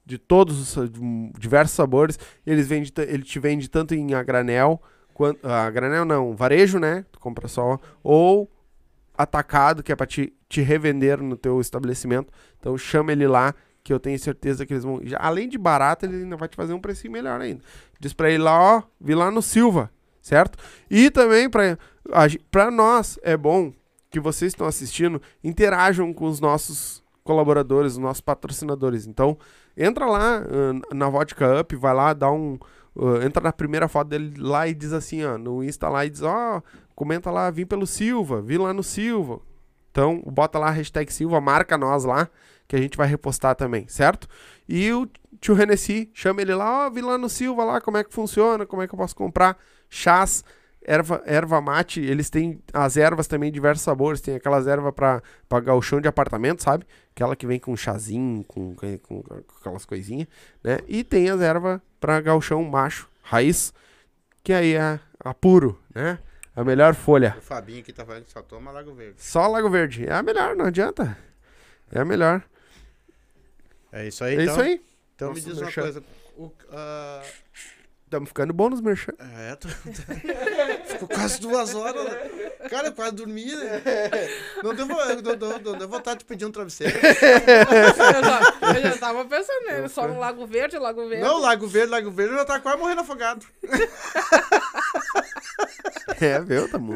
de todos os diversos sabores. Eles vendem, ta- ele te vende tanto em a granel, quanto, a granel não, varejo, né? Tu compra só. Ou atacado, que é pra te, te revender no teu estabelecimento. Então chama ele lá, que eu tenho certeza que eles vão. além de barato, ele ainda vai te fazer um precinho melhor ainda. Diz pra ele lá, ó, vi lá no Silva, certo? E também pra, a ge- pra nós é bom que vocês estão assistindo interajam com os nossos colaboradores, os nossos patrocinadores. Então, entra lá ah, na Vodka Up, vai lá, dá um. ah, entra na primeira foto dele lá e diz assim, ó, no Insta lá e diz, ó, comenta lá, vim pelo Silva, vi lá no Silva. Então, bota lá a hashtag Silva, marca nós lá, que a gente vai repostar também, certo? E o tio Renessi, chama ele lá, ó, vi lá no Silva lá, como é que funciona, como é que eu posso comprar chás, erva, erva mate, eles têm as ervas também, diversos sabores, tem aquelas ervas pra, pra galchão de apartamento, sabe? Aquela que vem com chazinho, com, com, com aquelas coisinhas, né? E tem as ervas pra galchão macho, raiz, que aí é a puro, né? A melhor folha. O Fabinho aqui tá falando que só toma Lago Verde. Só Lago Verde. É a melhor, não adianta. É a melhor. É isso aí, É então. isso aí. Então me Nosso diz uma merchan. coisa. Estamos ficando bom nos merchan. é, tô, ficou quase duas horas, né? Cara, eu quase dormi, né? Não deu, vo- não, não, não deu vontade de pedir um travesseiro. Eu já, eu já tava pensando nele, só no Lago Verde, Lago Verde. Não, Lago Verde, Lago Verde, eu já tá quase morrendo afogado. É, viu? Tá bom.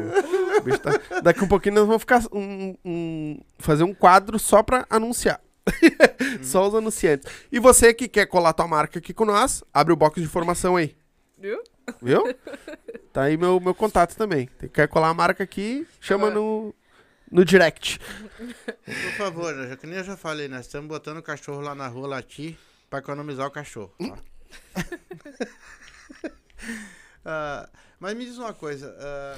Tá- Daqui um pouquinho nós vamos ficar um, um- fazer um quadro só pra anunciar. só os anunciantes. E você que quer colar tua marca aqui com nós, abre o box de informação aí. Viu? Viu? Tá aí meu, meu contato também. Quer colar a marca aqui, chama Agora- no, no direct. Por favor, já que nem eu já falei, nós estamos botando o cachorro lá na rua latir pra economizar o cachorro. tá? Ah, mas me diz uma coisa. ah,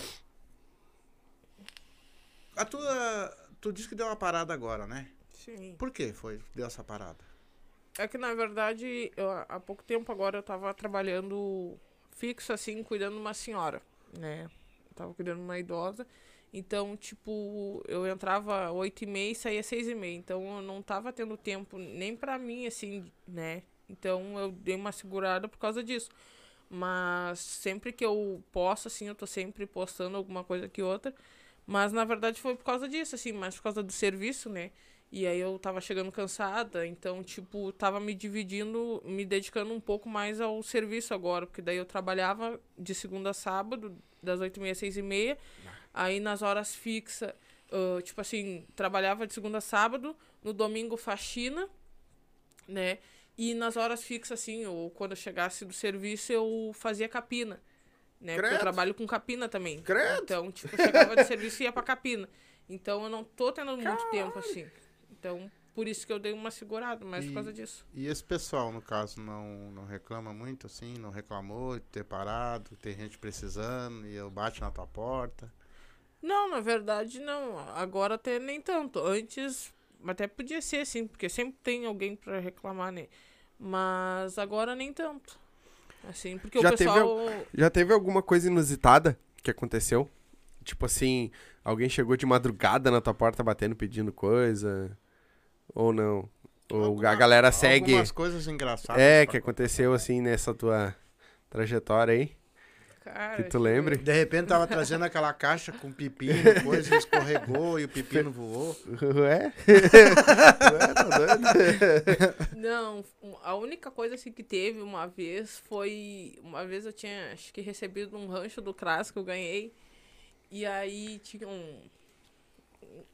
a tua. Tu disse que deu uma parada agora, né? Sim. Por que foi? Deu essa parada? É que na verdade, eu, há pouco tempo agora eu tava trabalhando fixo, assim, cuidando de uma senhora, né? Eu tava cuidando de uma idosa. Então, tipo, eu entrava oito e meia e saía seis e meia. Então, eu não tava tendo tempo nem pra mim, assim, né? Então, eu dei uma segurada por causa disso. Mas sempre que eu posso, assim, eu tô sempre postando alguma coisa que outra. Mas, na verdade, foi por causa disso, assim, mais por causa do serviço, né? E aí eu tava chegando cansada, então, tipo, tava me dividindo, me dedicando um pouco mais ao serviço agora, porque daí eu trabalhava de segunda a sábado, das oito e meia às seis e meia, aí nas horas fixas, ah, tipo assim, trabalhava de segunda a sábado, no domingo faxina, né? E nas horas fixas, assim, ou quando eu chegasse do serviço, eu fazia capina, né? Porque eu trabalho com capina também. Credo. Então, tipo, eu chegava do serviço e ia pra capina. Então eu não tô tendo muito tempo, assim. Então, por isso que eu dei uma segurada, mas por E- causa disso. E esse pessoal, no caso, não, não reclama muito, assim? Não reclamou de ter parado, tem gente precisando e eu bate na tua porta? Não, na verdade, não. Agora até nem tanto. Antes, até podia ser assim, porque sempre tem alguém pra reclamar, né? Mas agora nem tanto. Assim, porque Já o teve pessoal. Já teve alguma coisa inusitada que aconteceu? Tipo assim, alguém chegou de madrugada na tua porta batendo, pedindo coisa? Ou não? Ou a Alguma- galera segue. Algumas coisas engraçadas. É, que aconteceu assim nessa tua trajetória aí. Cara, Que tu lembre? De repente tava trazendo aquela caixa com pepino, coisa escorregou e o pepino voou. Ué? Ué, tá doido? Não, a única coisa assim que teve uma vez foi. Uma vez eu tinha, acho que recebido um rancho do Cras que eu ganhei. E aí tinha um.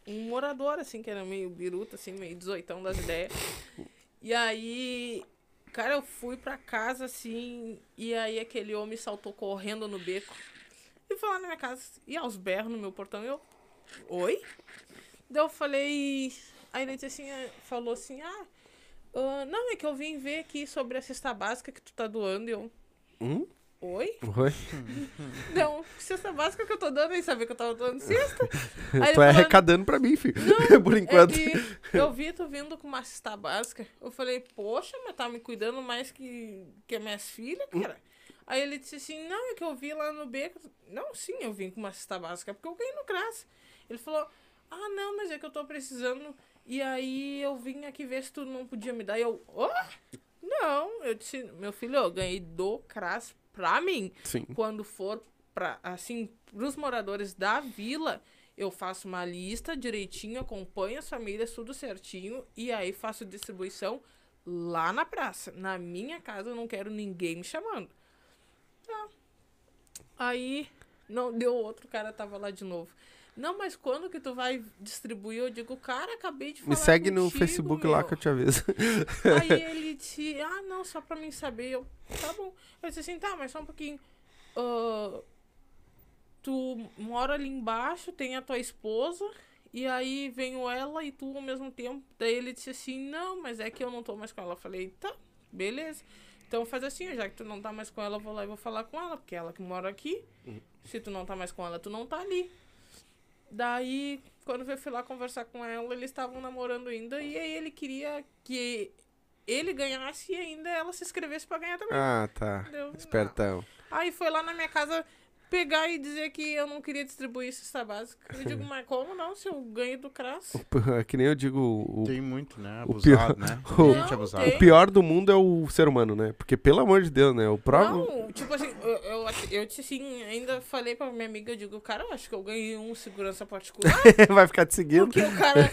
Um morador, assim, que era meio biruta, assim, meio dezoitão das ideias. E aí. Cara, eu fui pra casa assim. E aí aquele homem saltou correndo no beco. E foi lá na minha casa. E aos berros no meu portão. Eu. Oi? Daí eu falei. Aí ele disse assim, eh, falou assim, ah. ah, não, é que eu vim ver aqui sobre a cesta básica que tu tá doando. E eu. Hum? Oi? Oi? Não, cesta básica que eu tô dando aí, sabia que eu tava doando cesta? Aí Tu é arrecadando pra mim, filho. Por é enquanto. que eu vi tu vindo com uma cesta básica. Eu falei, poxa, mas tá me cuidando mais que, que as minhas filhas, cara. Aí ele disse assim, não, é que eu vi lá no beco. Não, sim, eu vim com uma cesta básica, porque eu ganhei no Crass. Ele falou, ah, não, mas é que eu tô precisando. E aí eu vim aqui ver se tu não podia me dar. E eu, oh, não. Eu disse, meu filho, eu ganhei do Crass pra mim. Sim. Quando for pra, assim, pros moradores da vila, eu faço uma lista direitinho, acompanho as famílias, tudo certinho. E aí faço distribuição lá na praça. Na minha casa eu não quero ninguém me chamando. Tá. Aí, não deu outro, cara tava lá de novo. Não, mas quando que tu vai distribuir? Eu digo, cara, acabei de falar Me segue no contigo, Facebook lá meu." que eu te aviso. Aí ele disse, ah, não, só pra mim saber. Eu, tá bom. Eu disse assim, tá, mas só um pouquinho. Ah, tu mora ali embaixo, tem a tua esposa, e aí venho ela e tu ao mesmo tempo. Daí ele disse assim, não, mas é que eu não tô mais com ela. Eu falei, tá, beleza. Então faz assim, já que tu não tá mais com ela, eu vou lá e vou falar com ela, porque ela que mora aqui. Se tu não tá mais com ela, tu não tá ali. Daí, quando eu fui lá conversar com ela, eles estavam namorando ainda, e aí ele queria que ele ganhasse e ainda ela se inscrevesse pra ganhar também. Ah, tá. Deu- Espertão. Aí foi lá na minha casa pegar e dizer que eu não queria distribuir cesta básica. Eu digo, mas como não? Se eu ganho do CRAS. É que nem eu digo, o, Tem muito, né? o Abusado, pior- né? o- Gente abusada. tem. o pior do mundo é o ser humano, né? Porque, pelo amor de Deus, né? O próprio. Não, tipo assim, eu, eu, eu assim, ainda falei pra minha amiga, eu digo, cara, eu acho que eu ganhei um segurança particular. Vai ficar te seguindo. Porque o cara,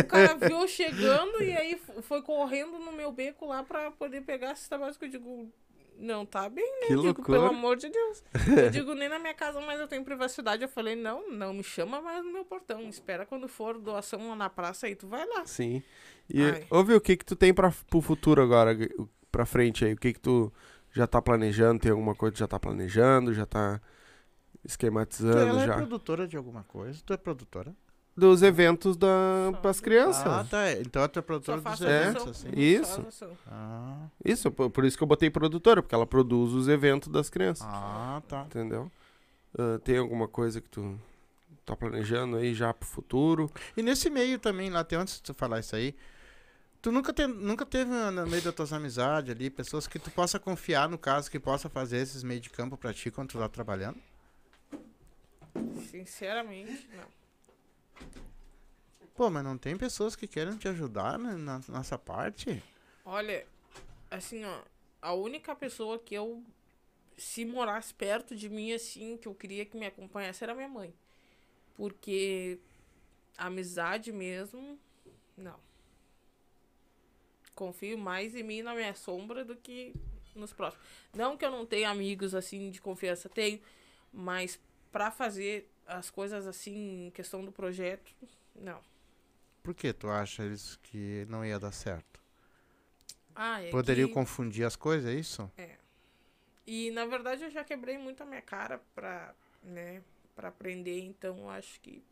o cara viu chegando e aí foi correndo no meu beco lá pra poder pegar a cesta básica. Eu digo, não tá bem, né? Que digo, loucura. pelo amor de Deus. Eu digo, nem na minha casa mais eu tenho privacidade. Eu falei, não, não me chama mais no meu portão. Espera quando for doação lá na praça aí, tu vai lá. Sim. E Ai. ouve o que que tu tem pra, pro futuro agora, pra frente aí? O que que tu já tá planejando? Tem alguma coisa que já tá planejando? Já tá Tu, esquematizando ela é já? produtora de alguma coisa? Tu é produtora? Dos eventos da, pras crianças. Ah, tá. Então tu é Só produtora dos É, eventos, assim. Isso. Ah, Isso, por, por isso que eu botei produtora, porque ela produz os eventos das crianças. ah, tá. Entendeu? Ah, tem alguma coisa que tu tá planejando aí já pro futuro? E nesse meio também, lá até antes de tu falar isso aí, tu nunca, te, nunca teve no meio das tuas amizades ali, pessoas que tu possa confiar, no caso, que possa fazer esses meio de campo pra ti quando tu tá trabalhando? Sinceramente, não. Pô, mas não tem pessoas que querem te ajudar né, na, nessa parte? Olha, assim, ó, a única pessoa que eu, se morasse perto de mim, assim, que eu queria que me acompanhasse era minha mãe. Porque amizade mesmo, não. Confio mais em mim na minha sombra do que nos próximos. Não que eu não tenha amigos, assim, de confiança, tenho, mas pra fazer as coisas assim, em questão do projeto, não. Por que tu acha eles que não ia dar certo? Ah, é Poderiam que... confundir as coisas, é isso? E na verdade eu já quebrei muito a minha cara pra, né, pra aprender, então acho que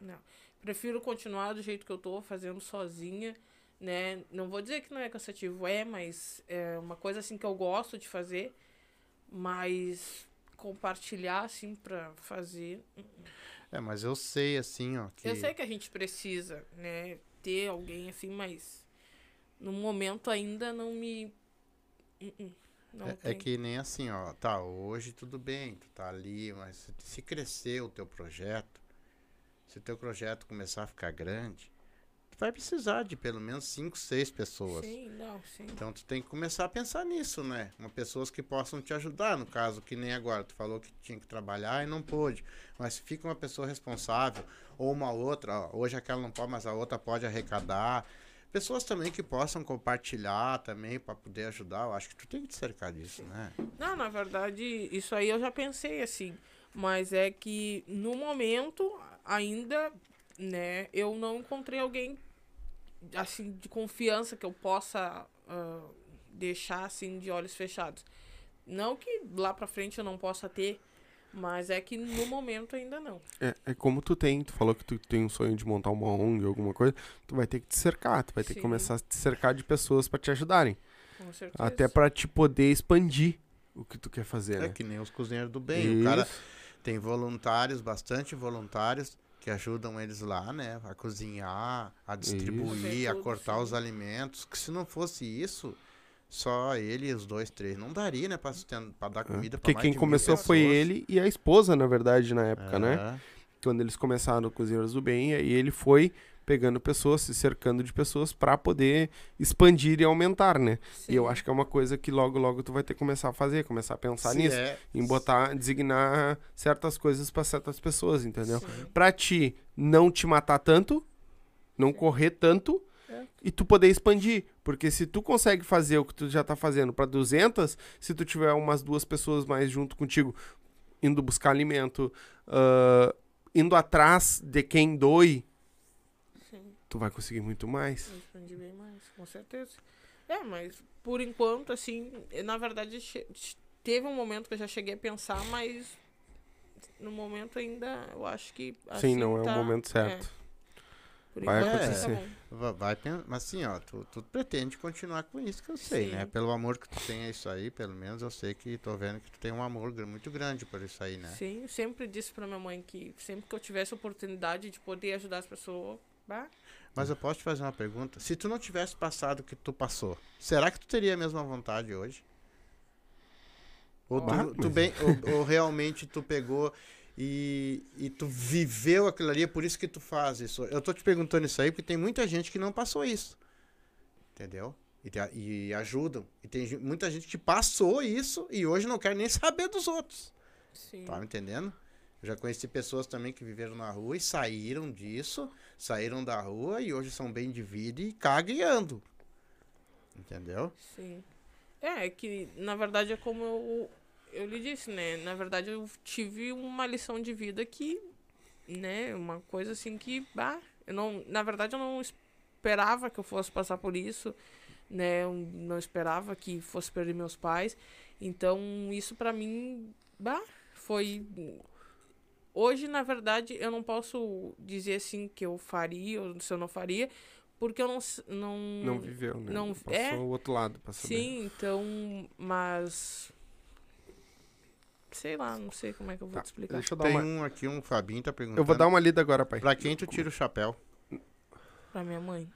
não. Prefiro continuar do jeito que eu tô, fazendo sozinha, né? Não vou dizer que não é cansativo, é, mas é uma coisa assim que eu gosto de fazer, mas compartilhar assim pra fazer. É, mas eu sei, assim, ó, que... Eu sei que a gente precisa, né, ter alguém assim, mas no momento ainda não me Uh-uh, não É, é que nem assim, ó, tá, hoje tudo bem, tu tá ali, mas se, crescer o teu projeto, se o teu projeto começar a ficar grande, vai precisar de pelo menos 5, 6 pessoas. Sim, não, sim. Então tu tem que começar a pensar nisso, né? Uma pessoas que possam te ajudar, no caso, que nem agora, tu falou que tinha que trabalhar e não pôde. Mas fica uma pessoa responsável, ou uma outra, ó, hoje aquela não pode, mas a outra pode arrecadar. Pessoas também que possam compartilhar também para poder ajudar. Eu acho que tu tem que te cercar disso, né? Não, na verdade, isso aí eu já pensei assim. Mas é que no momento ainda, né, eu não encontrei alguém assim de confiança que eu possa ah, deixar assim de olhos fechados. Não que lá pra frente eu não possa ter, mas é que no momento ainda não. É, é como tu tem, tu falou que tu tem um sonho de montar uma ONG, alguma coisa, tu vai ter que te cercar, tu vai ter que Sim. começar a te cercar de pessoas pra te ajudarem. Com certeza. Até pra te poder expandir o que tu quer fazer, É né? que nem os cozinheiros do bem. O cara Isso. tem voluntários, bastante voluntários, que ajudam eles lá, né? A cozinhar, a distribuir, Fazer a cortar os alimentos. Que se não fosse isso, Só ele e os dois, três. Não daria, né, pra, pra dar comida pra Porque quem começou foi ele e a esposa, na verdade, na época, né? É. Quando eles começaram Cozinheiros do Bem, e aí ele foi pegando pessoas, se cercando de pessoas pra poder expandir e aumentar, né? E eu Sim. acho que é uma coisa que logo, logo tu vai ter que começar a fazer, começar a pensar Se nisso. é- Em botar, designar certas coisas pra certas pessoas, entendeu? Sim. Pra ti não te matar tanto, não correr tanto É. e tu poder expandir. Porque se tu consegue fazer o que tu já tá fazendo pra 200, se tu tiver umas duas pessoas mais junto contigo, indo buscar alimento, ah, indo atrás de quem doe, Sim. Tu vai conseguir muito mais. Eu expandir bem mais, com certeza. É, mas por enquanto, assim, eu, na verdade, teve um momento que eu já cheguei a pensar, mas no momento ainda eu acho que. Sim, assim, não é tá- o momento certo. é. Por Vai enquanto, acontecer. tá. Va- Vai, mas assim, ó, tu, tu pretende continuar com isso que eu sei, Sim. né? Pelo amor que tu tem a isso aí, pelo menos eu sei que tô vendo que tu tem um amor muito grande por isso aí, né? Sim, eu sempre disse pra minha mãe que sempre que eu tivesse oportunidade de poder ajudar as pessoas, bah, Mas eu posso te fazer uma pergunta? Se tu não tivesse passado o que tu passou, será que tu teria a mesma vontade hoje? Ou, tu, tu bem, ou, ou realmente tu pegou e, e tu viveu aquilo ali, é por isso que tu faz isso. Eu tô te perguntando isso aí porque tem muita gente que não passou isso. Entendeu? E, te- e ajudam. E tem muita gente que passou isso e hoje não quer nem saber dos outros. sim. Tá me entendendo? Eu já conheci pessoas também que viveram na rua e saíram disso, saíram da rua e hoje são bem de vida e cagam. Entendeu? Sim. É, é que na verdade é como eu, eu lhe disse, né? Na verdade eu tive uma lição de vida que, né, uma coisa assim que, bah, eu não, na verdade eu não esperava que eu fosse passar por isso, né? Eu não esperava que fosse perder meus pais. Então, isso pra mim, bah, foi Hoje, na verdade, eu não posso dizer assim que eu faria ou se eu não faria, porque eu não não Não viveu, né? não- Passou é. o outro lado pra saber. Sim, então, mas. Sei lá, não sei como é que eu vou Tá, te explicar. Deixa eu dar Tem uma... um aqui, um Fabinho tá perguntando. Eu vou dar uma lida agora, pai. Pra quem tu tira o chapéu? Pra minha mãe.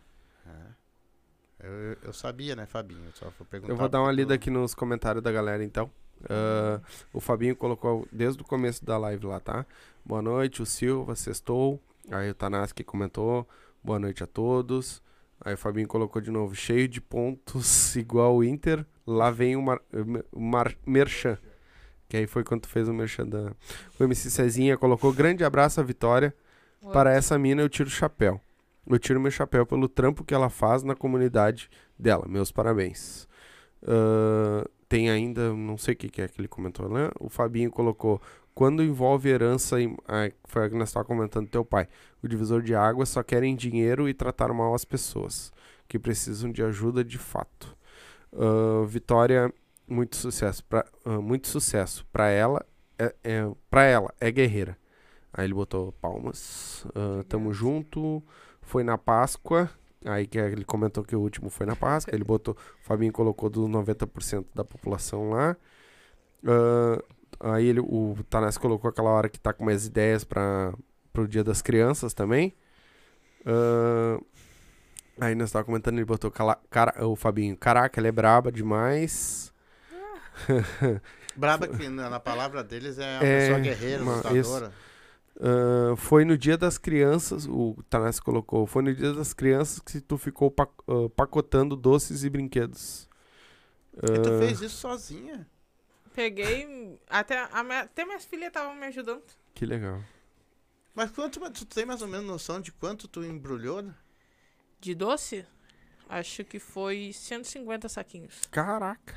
Eu, eu- eu sabia, né, Fabinho? Eu Só vou perguntar. Eu vou dar uma lida aqui nos comentários da galera, então. Ah, o Fabinho colocou desde o começo da live lá, tá? Boa noite, o Silva, sextou. Aí o Tanaski comentou, boa noite a todos. Aí o Fabinho colocou de novo, cheio de pontos, igual o Inter. Lá vem o, mar, mar, Merchan. Que aí foi quando fez o Merchan da... O MC Cezinha colocou, grande abraço à Vitória. Para essa mina eu tiro o chapéu. Eu tiro meu chapéu pelo trampo que ela faz na comunidade dela. Meus parabéns. Ahn, tem ainda, não sei o que, que é que ele comentou lá. O Fabinho colocou: quando envolve herança, ah, foi o que nós estávamos comentando, teu pai. O divisor de águas só querem dinheiro e tratar mal as pessoas que precisam de ajuda de fato. Ahn, Vitória, muito sucesso. Pra, ah, muito sucesso. Pra ela, é, é, pra ela, é guerreira. Aí ele botou palmas. Ah, tamo junto. Foi na Páscoa. Aí que ele comentou que o último foi na Páscoa. Ele botou. O Fabinho colocou dos 90% da população lá. Ah, aí ele, o Tanás colocou aquela hora que tá com mais ideias para pro Dia das Crianças também. Ah, aí nós tava comentando, ele botou cala- cara, o Fabinho. Caraca, ela é braba demais. Braba que na, palavra deles é uma É, pessoa guerreira, uma- lutadora. Ah, foi no dia das crianças, o Tanás colocou, foi no dia das crianças que tu ficou pa- ah, pacotando doces e brinquedos. E tu Ah, fez isso sozinha? Peguei. Até, a minha, até minhas filhas estavam me ajudando. Que legal. Mas quanto, tu tem mais ou menos noção de quanto tu embrulhou? né? De doce? Acho que foi 150 saquinhos. Caraca.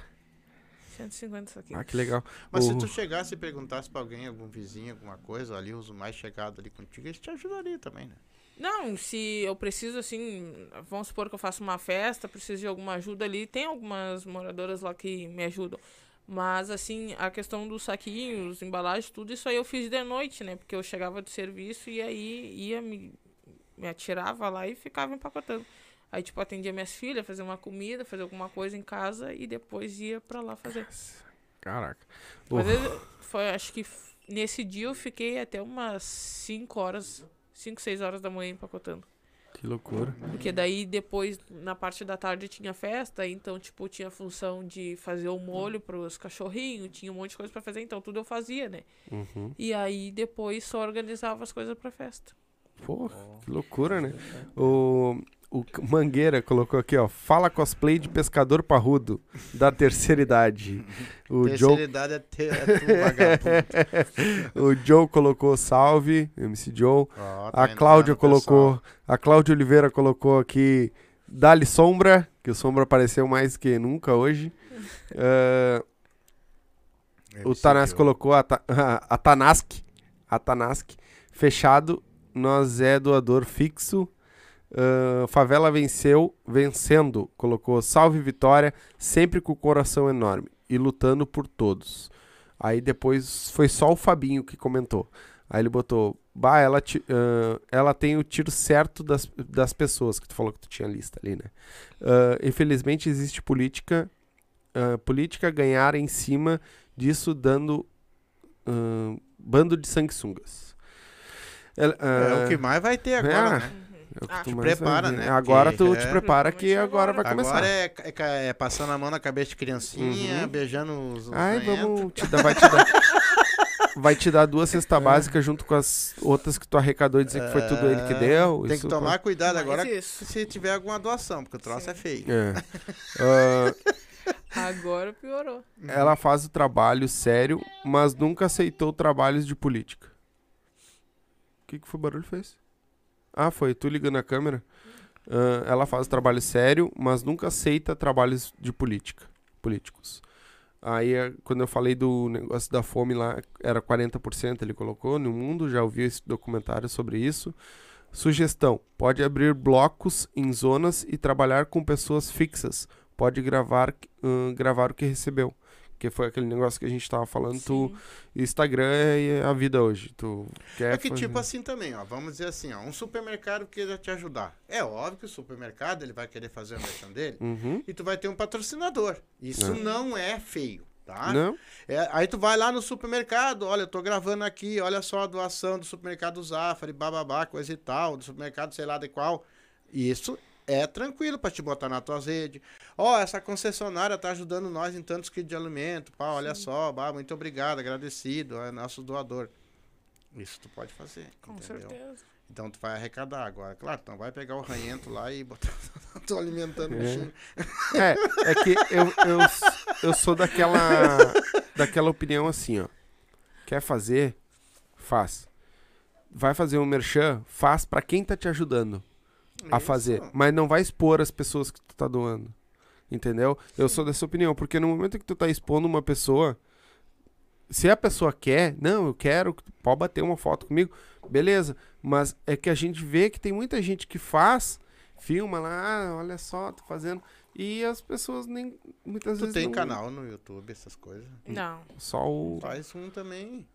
150 saquinhos. Ah, que legal. Mas se tu chegasse e perguntasse pra alguém, algum vizinho, alguma coisa, ali, os mais chegados ali contigo, eles te ajudariam também, né? Não, se eu preciso, assim, vamos supor que eu faço uma festa, preciso de alguma ajuda ali, tem algumas moradoras lá que me ajudam. Mas, assim, a questão dos saquinhos, embalagem, tudo isso aí eu fiz de noite, né? Porque eu chegava do serviço e aí ia, me, me atirava lá e ficava empacotando. Aí, tipo, atendia minhas filhas, fazia uma comida, fazia alguma coisa em casa e depois ia pra lá fazer. Caraca. Às vezes, foi, acho que nesse dia eu fiquei até umas 5 horas, 5, 6 horas da manhã empacotando. Que loucura. Porque daí depois, na parte da tarde, tinha festa, então, tipo, tinha a função de fazer o molho pros cachorrinhos, tinha um monte de coisa pra fazer, então tudo eu fazia, né? Uhum. E aí depois só organizava as coisas pra festa. Pô, que loucura, né? O, o Mangueira colocou aqui, ó. Fala cosplay de pescador parrudo, da terceira idade. O Terceira Joe, idade é, ter, é tu, o Joe colocou salve, MC Joe. Ó, tá A Cláudia entrando, pessoal. colocou, a Cláudia Oliveira colocou aqui, dá-lhe sombra, que o sombra apareceu mais que nunca hoje. Ah, o MC Tanas Joe. colocou a, Ta- a Tanask, a Tanask, fechado, nós é doador fixo. Ah, favela venceu, vencendo, colocou salve vitória, sempre com o coração enorme e lutando por todos. Aí depois foi só o Fabinho que comentou. Aí ele botou, bah, ela, ah, ela tem o tiro certo das, das pessoas, que tu falou que tu tinha lista ali, né? Ah, infelizmente existe política, política ganhar em cima disso dando bando de sanguessugas. É o que mais vai ter agora, é. né? É o que Ah, tu mais prepara, né? Agora tu é- te prepara que agora vai começar. Agora é, é é passando a mão na cabeça de criancinha, Uhum. beijando os, os Ai, vamos te dar, vai te dar. Vai te dar duas cestas básicas junto com as outras que tu arrecadou e dizer que foi tudo ele que É, deu. Tem isso que tomar cuidado agora isso. se tiver alguma doação, porque o troço Sim. é feio. É. Ah, Agora piorou. ela faz o trabalho sério, mas nunca aceitou trabalhos de política. O que, que foi o barulho que fez? Ah, foi tu ligando a câmera. Ah, ela faz trabalho sério, mas nunca aceita trabalhos de política, políticos. Aí, é, quando eu falei do negócio da fome lá, era 40%, ele colocou no mundo, já ouvi esse documentário sobre isso. Sugestão: pode abrir blocos em zonas e trabalhar com pessoas fixas. Pode gravar, ahn, gravar o que recebeu. Que foi aquele negócio que a gente tava falando. Tu, Sim. Instagram é a vida hoje. Tu quer É que fazer- tipo assim também, ó, vamos dizer assim, ó, um supermercado queira te ajudar. É óbvio que o supermercado ele vai querer fazer o merchan dele Uhum. e tu vai ter um patrocinador. Isso É. não é feio, tá? Não? É, aí tu vai lá no supermercado, olha, eu tô gravando aqui, olha só a doação do supermercado Zafari, bababá, coisa e tal, do supermercado sei lá de qual. Isso é tranquilo pra te botar na tua rede. Ó, essa concessionária tá ajudando nós em tantos quilos de alimento, pá, olha só, bah, muito obrigado, agradecido, é nosso doador. Isso tu pode fazer, Com entendeu? certeza. Então tu vai arrecadar agora. Claro, não vai pegar o ranhento lá e botar. tô alimentando o É. bichinho. É, é que eu, eu, eu sou daquela, daquela opinião assim, ó. Quer fazer? Faz. Vai fazer um merchan? Faz pra quem tá te ajudando a fazer. Mas não vai expor as pessoas que tu tá doando. Entendeu? Eu sou dessa opinião. Porque no momento que tu tá expondo uma pessoa, se a pessoa quer, não, eu quero, pode bater uma foto comigo, beleza. Mas é que a gente vê que tem muita gente que faz, filma lá, ah, olha só, tô fazendo. E as pessoas nem. Muitas Tu vezes. tem não- canal no YouTube, essas coisas. Não. Só o. Faz um também.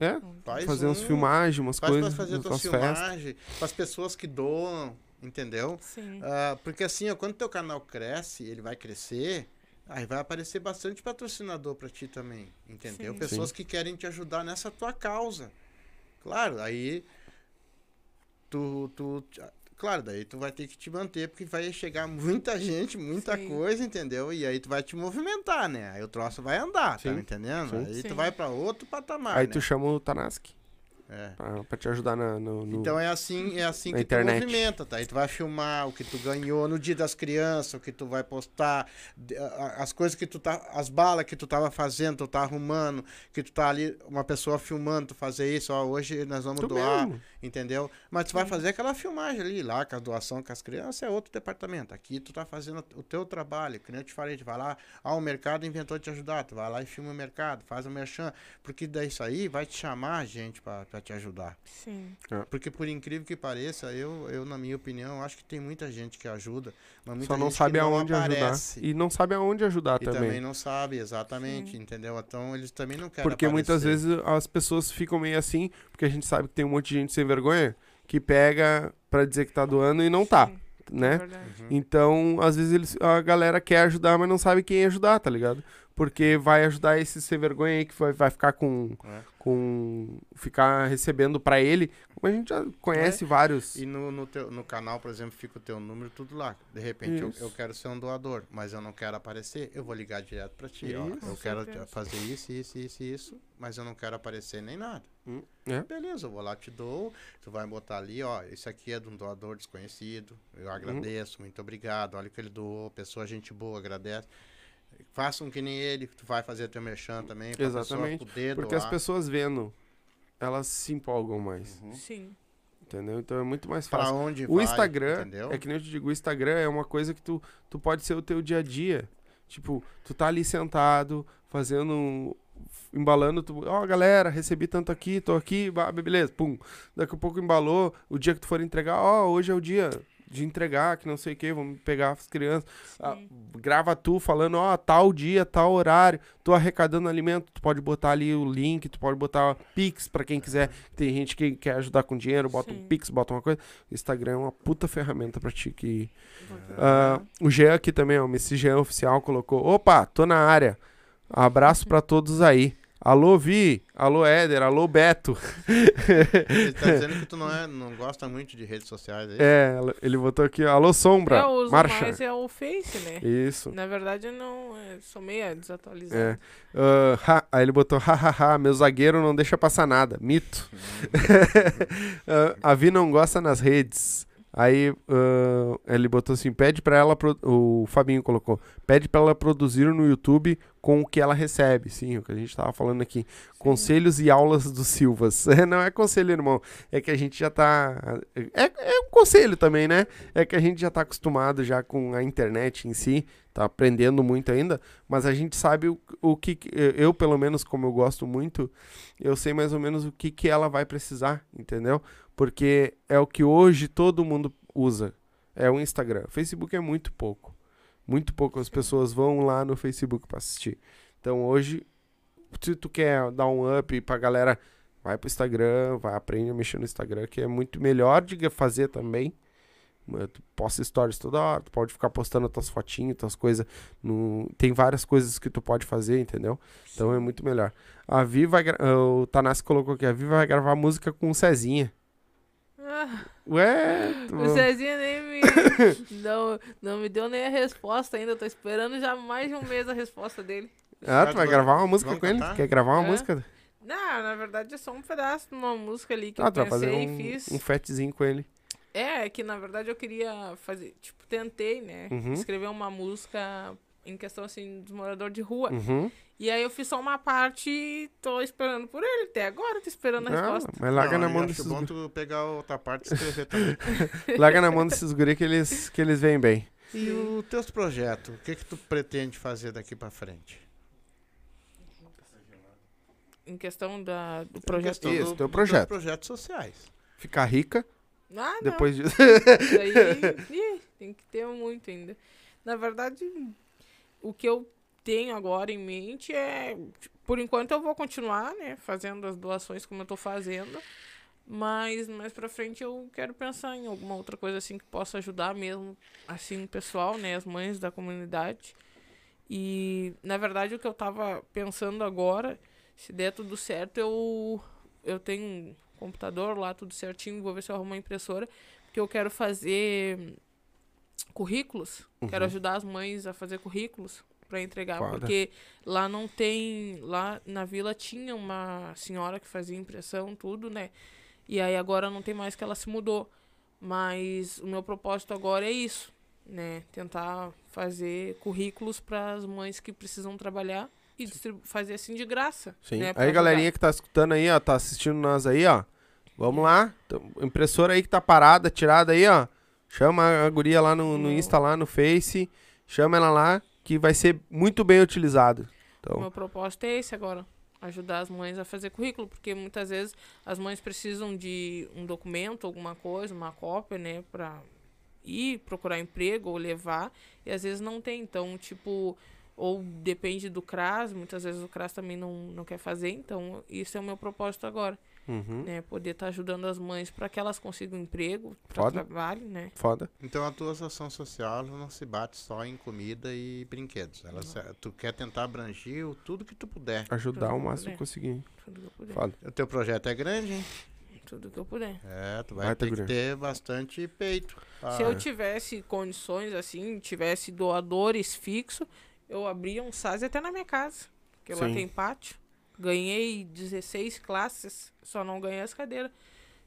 É? Faz Fazer uns um, filmagens, umas Faz pra coisas. fazer umas tuas filmagens, para as pessoas que doam, entendeu? Sim. Ah, porque assim, ó, quando teu canal cresce, ele vai crescer, aí vai aparecer bastante patrocinador pra ti também, entendeu? Sim. Pessoas que querem te ajudar nessa tua causa. Claro, aí tu, tu, claro, daí tu vai ter que te manter porque vai chegar muita gente, muita Sim. coisa, entendeu? E aí tu vai te movimentar, né? Aí o troço vai andar, Sim. tá entendendo? Sim. Aí tu Sim. vai pra outro patamar, Aí né? tu chama o Tanaski É. pra, pra te ajudar na, no, no- Então é assim, é assim que internet. tu movimenta, tá? Aí tu vai filmar o que tu ganhou no dia das crianças, o que tu vai postar, as coisas que tu tá, as balas que tu tava fazendo, tu tá arrumando, que tu tá ali, uma pessoa filmando, tu fazer isso, ó, hoje nós vamos Tu doar, mesmo. entendeu? Mas tu vai fazer aquela filmagem ali, lá, com a doação com as crianças, é outro departamento. Aqui tu tá fazendo o teu trabalho, que nem eu te falei, tu vai lá, ah, o mercado inventou te ajudar, tu vai lá e filma o mercado, faz o merchan, porque daí isso aí vai te chamar a gente pra, pra te ajudar. Sim. Porque por incrível que pareça, eu, eu na minha opinião, acho que tem muita gente que ajuda, mas muita Só não gente sabe que não aonde aparece. ajudar. E não sabe aonde ajudar E também. também não sabe exatamente, entendeu? Então eles também não querem Porque muitas aparecer. vezes as pessoas ficam meio assim, porque a gente sabe que tem um monte de gente sem vergonha que pega pra dizer que tá doando e não tá, Sim, né? É. Uhum. Então, às vezes eles, a galera quer ajudar, mas não sabe quem ajudar, tá ligado? porque vai ajudar esse sem vergonha aí que vai, vai ficar com, É. com. ficar recebendo pra ele. Como a gente já conhece vários. E no, no, teu, no canal, por exemplo, fica o teu número tudo lá. De repente, eu, eu quero ser um doador, mas eu não quero aparecer, eu vou ligar direto pra ti. Ó, Isso. eu Com quero certeza. fazer isso, isso, isso, isso, mas eu não quero aparecer nem nada. Hum, é. Beleza, eu vou lá, te dou. Tu vai botar ali, ó. Esse aqui é de um doador desconhecido. Hum. Eu agradeço, muito obrigado. Olha o que ele doou. Pessoa, gente boa, agradece. Façam que nem ele, tu vai fazer teu merchan também. pra Exatamente, poder Porque as doar. pessoas vendo, elas se empolgam mais. Uhum. Sim. Entendeu? Então é muito mais Pra fácil. onde O vai, Instagram, entendeu? é que nem eu te digo, o Instagram é uma coisa que tu, tu pode ser o teu dia a dia. Tipo, tu tá ali sentado, fazendo, embalando, tu, ó galera, recebi tanto aqui, tô aqui, beleza, pum. Daqui a pouco embalou, o dia que tu for entregar, ó, hoje é o dia de entregar, que não sei o que, vamos pegar as crianças. Ah, grava tu falando, ó, tal dia, tal horário, tô arrecadando alimento, tu pode botar ali o link, tu pode botar Pix pra quem quiser. Tem gente que quer ajudar com dinheiro, bota um Sim. Pix, bota uma coisa. O Instagram é uma puta ferramenta pra ti que... Ah, o Jean aqui também, ó, o Messi Jean Oficial colocou, opa, tô na área. Abraço pra todos aí. Alô, Vi. Alô, Éder. Alô, Beto. Ele tá dizendo que tu não, é, não gosta muito de redes sociais aí. É, ele botou aqui, alô, Sombra. Eu uso Marcha. mais é o Face, né? Isso. Na verdade, eu não. é, sou meio desatualizado. É. Ah, ha- aí ele botou, hahaha, meu zagueiro não deixa passar nada. Mito. Ah, a Vi não gosta nas redes. Aí ah, ele botou assim, pede pra ela, o Fabinho colocou, pede pra ela produzir no YouTube com o que ela recebe. Sim, o que a gente tava falando aqui. Conselhos e aulas do Silvas. não é conselho, irmão. É que a gente já tá... É, é um conselho também, né? É que a gente já tá acostumado já com a internet em si. Tá aprendendo muito ainda. Mas a gente sabe o, o que... que- Eu, pelo menos, como eu gosto muito, eu sei mais ou menos o que, que ela vai precisar, entendeu? Porque é o que hoje todo mundo usa. É o Instagram. O Facebook é muito pouco. Muito pouco as pessoas vão lá no Facebook pra assistir. Então hoje, se tu quer dar um up pra galera, vai pro Instagram, vai aprender a mexer no Instagram, que é muito melhor de fazer também. Tu posta stories toda hora, tu pode ficar postando tuas fotinhas, tuas coisas. No... Tem várias coisas que tu pode fazer, entendeu? Então é muito melhor. A Vi vai. gra- O Tanassi colocou aqui, a Vi vai gravar música com o Cezinha. Ué, o Cezinha nem me. não, não me deu nem a resposta ainda. Tô esperando já mais de um mês a resposta dele. ah, tu vai gravar uma música Vamos com ele? cantar? Quer gravar uma É. música? Não, na verdade é só um pedaço de uma música ali que Ah, eu tu vai fazer pensei um, e fiz. um fetzinho com ele. É, é que na verdade eu queria fazer. Tipo, tentei, né? Uhum. Escrever uma música em questão assim dos moradores de rua. Uhum. E aí eu fiz só uma parte e tô esperando por ele. Até agora tô esperando a Ah, resposta. mas larga Não, na mão desses bom guri. tu pegar outra parte e escrever também. Larga na mão desses guri que eles, que eles vêm bem. E os teus projetos, o que que tu pretende fazer daqui pra frente? Em questão da, do projeto. Questão Isso, do- teu dos projeto. teus projetos sociais. Ficar rica Ah, não. depois disso. Isso aí ih, tem que ter muito ainda. Na verdade, o que eu tenho agora em mente é. Por enquanto eu vou continuar, né? Fazendo as doações como eu tô fazendo. Mas mais pra frente eu quero pensar em alguma outra coisa assim que possa ajudar mesmo, assim, o pessoal, né? As mães da comunidade. E, na verdade, o que eu tava pensando agora, se der tudo certo, eu, eu tenho um computador lá, tudo certinho, vou ver se eu arrumo uma impressora, porque eu quero fazer currículos, quero Uhum. ajudar as mães a fazer currículos para entregar, porque lá não tem, lá na vila tinha uma senhora que fazia impressão, tudo, né? E aí agora não tem mais que ela se mudou. Mas o meu propósito agora é isso, né? Tentar fazer currículos para as mães que precisam trabalhar e fazer assim de graça. Sim. Né, aí, galerinha que tá escutando aí, ó, tá assistindo nós aí, ó. Vamos lá. Impressora aí que tá parada, tirada aí, ó. Chama a guria lá no, no Não. Insta, lá no Face. Chama ela lá, que vai ser muito bem utilizado. Então, meu propósito é esse agora. Ajudar as mães a fazer currículo, porque muitas vezes as mães precisam de um documento, alguma coisa, uma cópia, né, pra ir procurar emprego ou levar, e às vezes não tem. Então, tipo, Ou depende do CRAS, muitas vezes o CRAS também não, não quer fazer, então isso é o meu propósito agora, Uhum. né? Poder estar ajudando as mães para que elas consigam emprego, para trabalho, né? Foda. Então a tua ação social não se bate só em comida e brinquedos. Ela se- tu quer tentar abranger o- tudo que tu puder. Ajudar o Tudo máximo bem. que conseguir. Tudo que eu puder. Foda. O teu projeto é grande, hein? Tudo que eu puder. É, tu vai Vai ter ter que ter bastante peito. Se Ah, eu tivesse condições assim, tivesse doadores fixos, eu abria um SAS até na minha casa. Porque lá Sim. tem pátio. Ganhei 16 classes, só não ganhei as cadeiras.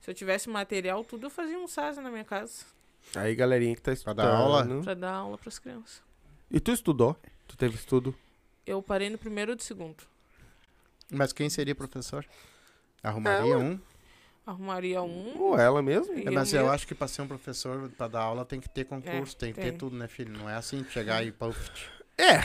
Se eu tivesse material, tudo eu fazia um SAS na minha casa. Aí, galerinha que tá Pra estudando. dar aula? Pra dar aula pras crianças. E tu estudou? Tu teve estudo? Eu parei no primeiro e do segundo. Mas quem seria professor? Arrumaria É, um? Arrumaria um. Ou ela mesmo? É, mas eu eu acho que pra ser um professor, pra dar aula, tem que ter concurso, tem que ter tudo, né, filho? Não é assim chegar e. É.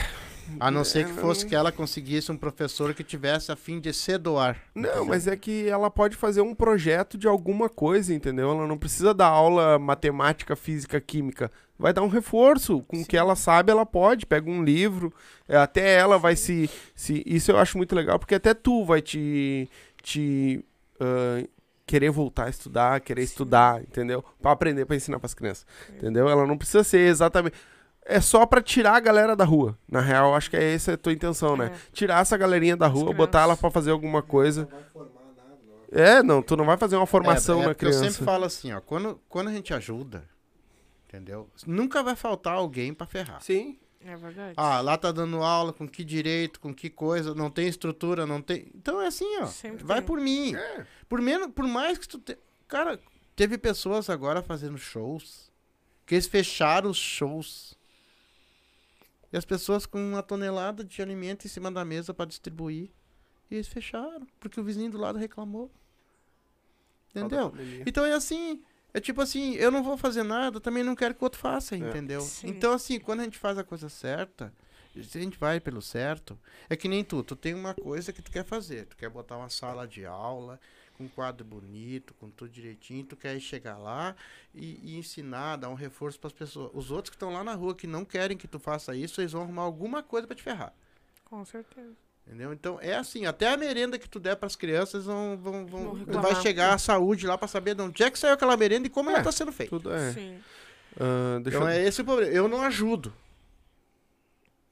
A não ser que fosse que ela conseguisse um professor que tivesse a fim de se doar. Não, mas é que ela pode fazer um projeto de alguma coisa, entendeu? Ela não precisa dar aula matemática, física, química. Vai dar um reforço. Com o que ela sabe, ela pode. Pega um livro. é, Até ela vai se, se. Isso eu acho muito legal, porque até tu vai te. te ah, querer voltar a estudar, querer Sim. estudar, entendeu? Pra aprender, pra ensinar pras crianças. Entendeu? Ela não precisa ser exatamente. É só pra tirar a galera da rua. Na real, acho que é essa a tua intenção, né? É. Tirar essa galerinha da rua, botar ela pra fazer alguma coisa. É, não, tu não vai fazer uma formação é, é na porque Eu criança. sempre falo assim, ó, quando, quando a gente ajuda, entendeu? Nunca vai faltar alguém pra ferrar. Sim. É verdade. Ah, lá tá dando aula, com que direito, com que coisa, não tem estrutura, não tem. Então é assim, ó. Sempre vai tem. por mim. É. Por menos, por mais que tu te... Cara, teve pessoas agora fazendo shows que eles fecharam os shows. E as pessoas com uma tonelada de alimento em cima da mesa pra distribuir. E eles fecharam, porque o vizinho do lado reclamou. Entendeu? Então é assim, é tipo assim, eu não vou fazer nada, também não quero que o outro faça, entendeu? Sim. Então assim, quando a gente faz a coisa certa, se a gente vai pelo certo, é que nem tu, tu tem uma coisa que tu quer fazer, tu quer botar uma sala de aula, com um quadro bonito, com tudo direitinho, tu quer ir chegar lá e, e ensinar, dar um reforço para as pessoas. Os outros que estão lá na rua que não querem que tu faça isso, eles vão arrumar alguma coisa para te ferrar. Com certeza. Entendeu? Então é assim, até a merenda que tu der pras crianças vão, vão, vão, vai chegar a saúde lá pra saber de onde é que saiu aquela merenda e como É, ela tá sendo feita. Tudo é. Sim. Deixa Então eu... é esse o problema. Eu não ajudo.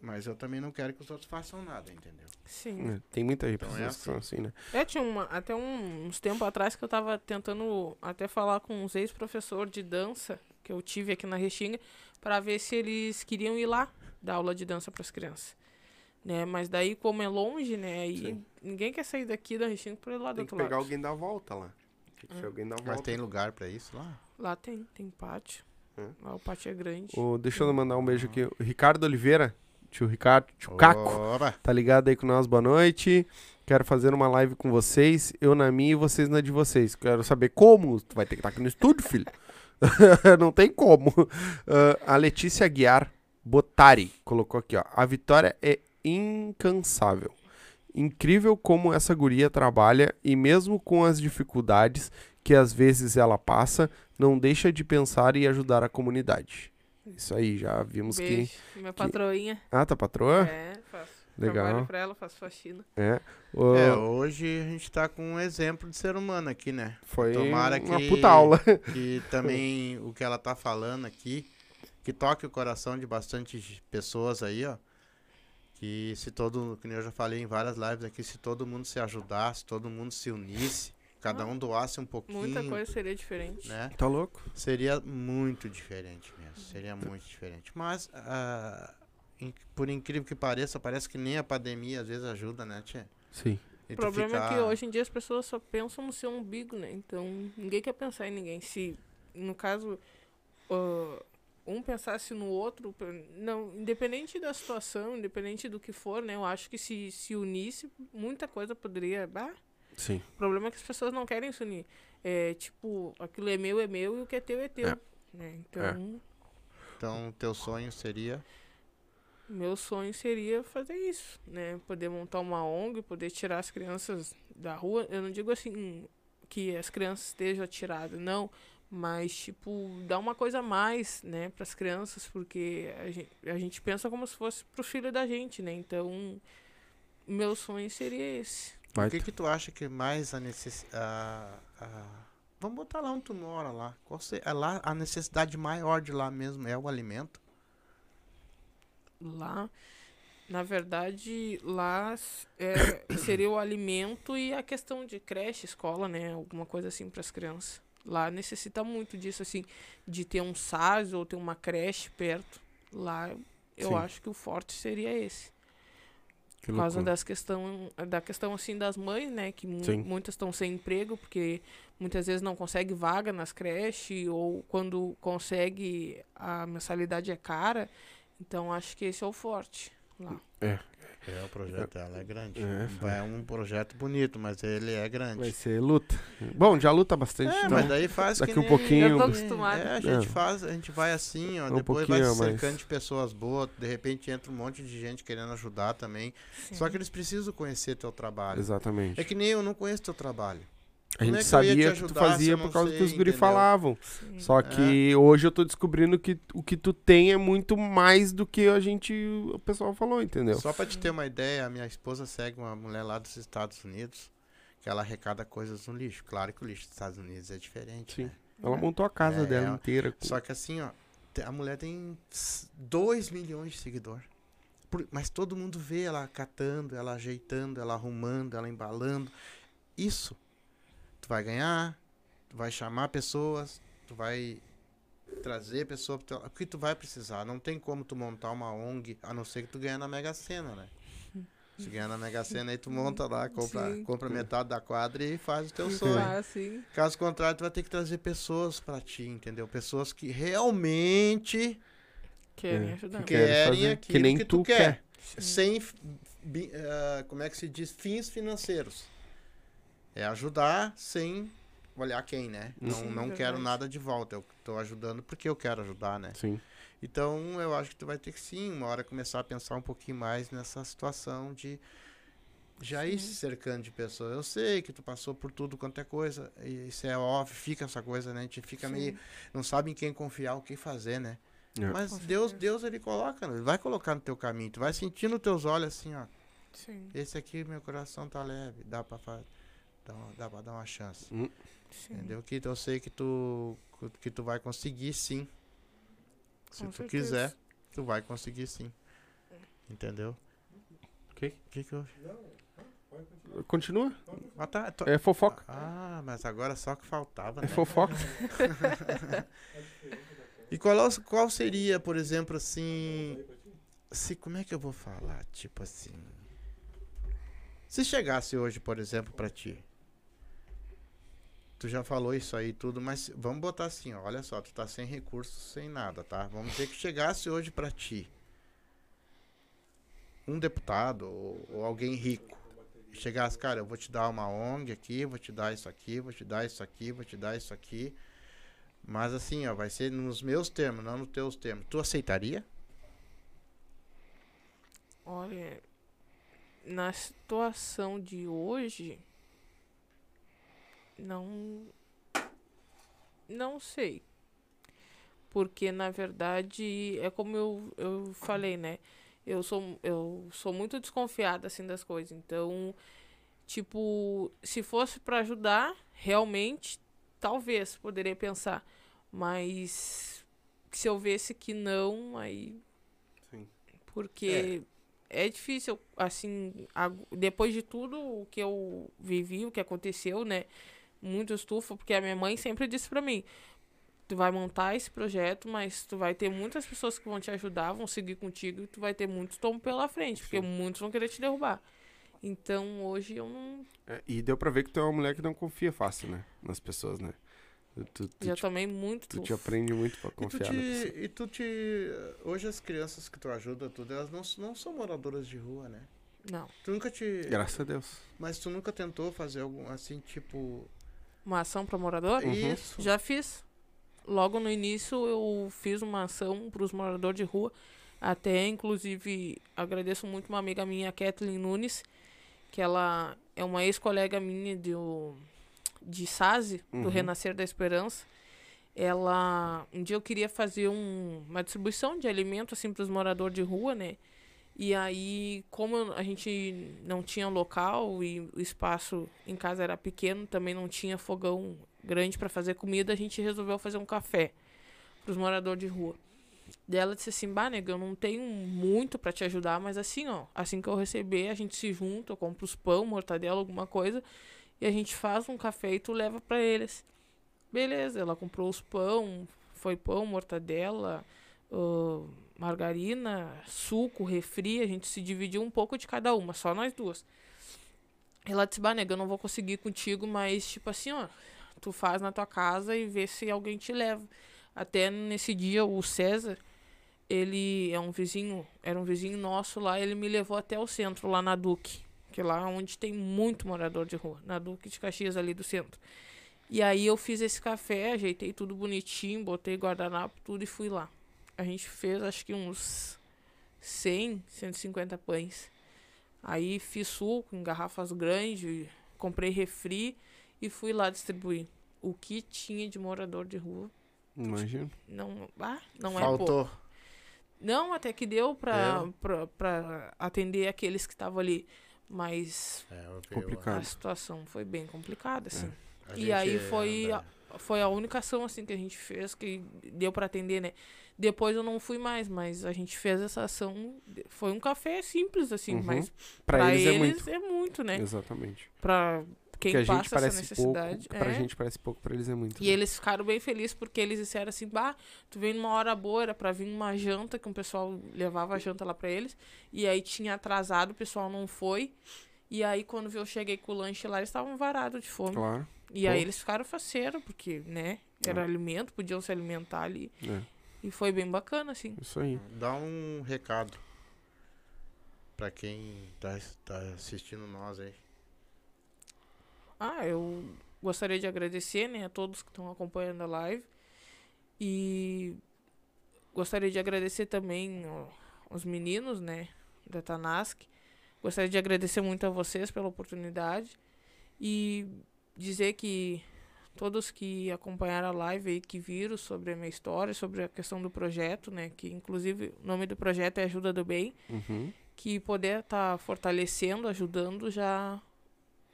Mas eu também não quero que os outros façam nada, entendeu? Sim. É, Tem muita gente Então é pessoas que são assim, né? É, tinha uma, até um- uns tempos atrás que eu tava tentando até falar com uns ex-professores de dança que eu tive aqui na Restinga para ver se eles queriam ir lá dar aula de dança para as crianças. Né? Mas daí, como é longe, né? Sim. ninguém quer sair daqui da Restinga para ir lá do Tem que outro pegar lado. alguém da volta lá. Tem que ser alguém da Mas volta. tem lugar pra isso lá? Lá tem, tem pátio. É. Lá o pátio é grande. Ô, deixa eu mandar um beijo aqui. O Ricardo Oliveira, tio Ricardo, tio Caco, tá ligado aí com nós? Boa noite. Quero fazer uma live com vocês, eu na minha e vocês na de vocês. Quero saber como. Tu vai ter que estar aqui no estúdio, filho. Não tem como. Ah, a Letícia Guiar Botari colocou aqui, ó. A vitória é incansável. Incrível como essa guria trabalha e mesmo com as dificuldades que às vezes ela passa, não deixa de pensar e ajudar a comunidade. Isso aí, já vimos que. Beijo. Minha patroinha. Ah, tá patroa? É, faço. Legal. Trabalho pra ela, faço faxina. É. Ô, É, hoje a gente tá com um exemplo de ser humano aqui, né? foi tomara uma que- puta aula. E também o que ela tá falando aqui, que toque o coração de bastante pessoas aí, ó. Que se todo, que nem eu já falei em várias lives aqui, se todo mundo se ajudasse, todo mundo se unisse, cada um doasse um pouquinho, Muita coisa seria diferente. né? Tá louco? Seria muito diferente mesmo, seria muito diferente. Mas, ah, in- por incrível que pareça, parece que nem a pandemia às vezes ajuda, né, tia? Sim. E O problema é que ficar- hoje em dia as pessoas só pensam no seu umbigo, né? Então ninguém quer pensar em ninguém. Se, no caso, ah, um pensasse no outro, não, independente da situação, independente do que for, né? Eu acho que se se unisse, muita coisa poderia. Bah, Sim. o problema é que as pessoas não querem se unir. É tipo, aquilo é meu, é meu e o que é teu é teu. É. Né? Então, Então, teu sonho seria... meu sonho seria fazer isso, né? Poder montar uma ONG, poder tirar as crianças da rua. Eu não digo assim que as crianças estejam atiradas, não. Mas, tipo, dá uma coisa a mais, né, pras crianças, porque a gente, a gente pensa como se fosse pro filho da gente, né? Então, meu sonho seria esse. O que que tu acha que mais a necessidade... Vamos botar lá onde tu mora lá. Qual se... é lá a necessidade maior de lá mesmo é o alimento? Lá, na verdade, lá é, seria o alimento e a questão de creche, escola, né? Alguma coisa assim para as crianças. Lá necessita muito disso, assim, de ter um SAS ou ter uma creche perto. Lá, eu Sim. acho que o forte seria esse. Que Por causa das questão, da questão, assim, das mães, né? Que Sim. muitas estão sem emprego, porque muitas vezes não consegue vaga nas creches, ou quando consegue, a mensalidade é cara. Então, acho que esse é o forte lá. É, o projeto dela é grande. É, É, um projeto bonito, mas ele é grande. Vai ser luta. Bom, já luta bastante, É, então. mas daí faz daqui que um nem- pouquinho- Eu tô É, acostumada. É, a gente É. faz, a gente vai assim, ó, Um depois vai se cercando de pessoas boas, de repente entra um monte de gente querendo ajudar também. Só que eles precisam conhecer teu trabalho. Exatamente. É que nem eu não conheço teu trabalho. A gente é que sabia que tu ajudar se fazia por causa que sei, os guri entendeu? falavam. Sim. Só que hoje eu tô descobrindo que o que tu tem é muito mais do que a gente, o pessoal falou, entendeu? Só pra te ter uma ideia, a minha esposa segue uma mulher lá dos Estados Unidos que ela arrecada coisas no lixo. Claro que o lixo dos Estados Unidos é diferente. Sim. né? Ela montou a casa É, dela é- inteira. com- Só que assim, ó, a mulher tem 2 milhões de seguidor. Por- mas todo mundo vê ela catando, ela ajeitando, ela arrumando, ela embalando. Isso tu vai ganhar, tu vai chamar pessoas, tu vai trazer pessoas, pro teu- o que tu vai precisar. Não tem como tu montar uma ONG, a não ser que tu ganhe na Mega Sena, né? Se ganhar na Mega Sena, aí tu monta lá, compra, Sim. compra metade da quadra e faz o teu sonho. Ah, sim. Caso contrário, tu vai ter que trazer pessoas pra ti, entendeu? Pessoas que realmente Querem É, ajudar. que querem fazer, aquilo que nem que tu tu quer. Sim. Sem, ah, como é que se diz? Fins financeiros. É ajudar sem olhar quem, né? Não, Sim, não verdade. quero nada de volta. Eu tô ajudando porque eu quero ajudar, né? Sim. Então, eu acho que tu vai ter que sim, uma hora começar a pensar um pouquinho mais nessa situação de já ir Sim. se cercando de pessoas. Eu sei que tu passou por tudo quanto é coisa, e isso é óbvio, fica essa coisa, né? A gente fica meio, Sim. não sabe em quem confiar, o que fazer, né? É. Mas Com Deus, certeza. Deus ele coloca, ele vai colocar no teu caminho, tu vai sentir nos teus olhos assim, ó, Sim. esse aqui meu coração tá leve, dá pra fazer, dá, uma- dá pra dar uma chance. Sim. Entendeu? Que eu sei que tu que tu vai conseguir sim. Se Com tu certeza. quiser, tu vai conseguir sim. Entendeu? Ok. O que que houve? Continua. Ah, tá. tô- É fofoca. Ah, mas agora só que faltava, É né? fofoca. E qual, é o- qual seria, por exemplo, assim. Se, como é que eu vou falar? Tipo assim. Se chegasse hoje, por exemplo, pra ti. Tu já falou isso aí tudo, mas vamos botar assim, ó, olha só, tu tá sem recursos, sem nada, tá? Vamos dizer que chegasse hoje pra ti um deputado ou, ou alguém rico. Chegasse, cara, eu vou te dar uma ONG aqui, vou te dar isso aqui, vou te dar isso aqui, vou te dar isso aqui. Mas assim, ó, vai ser nos meus termos, não nos teus termos. Tu aceitaria? Olha, na situação de hoje, não. Não sei. Porque, na verdade, é como eu, eu falei, né? Eu sou, eu sou muito desconfiada, assim, das coisas. Então, tipo, se fosse para ajudar, realmente, talvez, poderia pensar. Mas, se eu visse que não, aí... Sim. Porque é difícil, assim, depois de tudo o que eu vivi, o que aconteceu, né? Muito estufa, porque a minha mãe sempre disse pra mim: tu vai montar esse projeto, mas tu vai ter muitas pessoas que vão te ajudar, vão seguir contigo, e tu vai ter muitos tomos pela frente, porque Sim. muitos vão querer te derrubar. Então hoje eu não. É, e deu pra ver que tu é uma mulher que não confia fácil, né? Nas pessoas, né? Tu, tu, já te, tomei muito tu te aprende muito pra E tu, confiar na pessoa. te, e tu te. Hoje as crianças que tu ajuda, tudo, elas não, não são moradoras de rua, né? Não. Tu nunca te. Graças a Deus. Mas tu nunca tentou fazer algum assim, tipo. Uma ação para morador? Uhum. Isso. Já fiz. Logo no início eu fiz uma ação para os moradores de rua. Até, inclusive, agradeço muito uma amiga minha, Kathleen Nunes, que ela é uma ex-colega minha do, de SASE, Uhum. do Renascer da Esperança. ela um dia eu queria fazer um, uma distribuição de alimento assim para os moradores de rua, né? E aí, como a gente não tinha local e o espaço em casa era pequeno, também não tinha fogão grande para fazer comida, a gente resolveu fazer um café para os moradores de rua. Daí ela disse assim: Bah, nega, eu não tenho muito para te ajudar, mas assim, ó, assim que eu receber, a gente se junta, eu compro os pão, mortadela, alguma coisa, e a gente faz um café e tu leva para eles. Beleza, ela comprou os pão, foi pão, mortadela, margarina, suco, refri, a gente se dividiu um pouco de cada uma, só nós duas. Ela disse, bah, nega, eu não vou conseguir ir contigo, mas tipo assim, ó, tu faz na tua casa e vê se alguém te leva. Até nesse dia, o César, ele é um vizinho, era um vizinho nosso lá, ele me levou até o centro, lá na Duque, que é lá onde tem muito morador de rua, na Duque de Caxias, ali do centro. E aí eu fiz esse café, ajeitei tudo bonitinho, botei guardanapo, tudo e fui lá. A gente fez acho que uns 100, 150 pães. Aí fiz suco em garrafas grandes, comprei refri e fui lá distribuir. O que tinha de morador de rua Imagina. não, ah, não é pouco. Faltou. Não, até que deu pra, Deu. pra, pra atender aqueles que estavam ali. Mas É, a situação foi bem complicada, assim. a E aí foi anda- a, foi a única ação, assim, que a gente fez que deu pra atender, né? Depois eu não fui mais, mas a gente fez essa ação. Foi um café simples, assim, Uhum. mas Pra, pra, eles, é muito. é muito, né? Exatamente. Pra quem Porque a gente passa essa necessidade. pouco. Pra é. gente parece pouco, pra eles é muito. E né? eles ficaram bem felizes porque eles disseram assim: bah, tu veio numa hora boa, era pra vir uma janta, que um pessoal levava a janta lá pra eles. E aí tinha atrasado, o pessoal não foi. E aí, quando eu cheguei com o lanche lá, eles estavam varados de fome. Claro. E aí Pô. eles ficaram faceiros, porque, né, era É. alimento, podiam se alimentar ali. É, E foi bem bacana, assim. isso aí. Dá um recado pra quem tá, tá assistindo nós aí. Ah, eu gostaria de agradecer, né, a todos que estão acompanhando a live. E gostaria de agradecer também ó, os meninos, né, da Tanask. Gostaria de agradecer muito a vocês pela oportunidade e dizer que todos que acompanharam a live aí, que viram sobre a minha história, sobre a questão do projeto, né, que inclusive o nome do projeto é Ajuda do Bem, Uhum. que poder estar fortalecendo, ajudando, já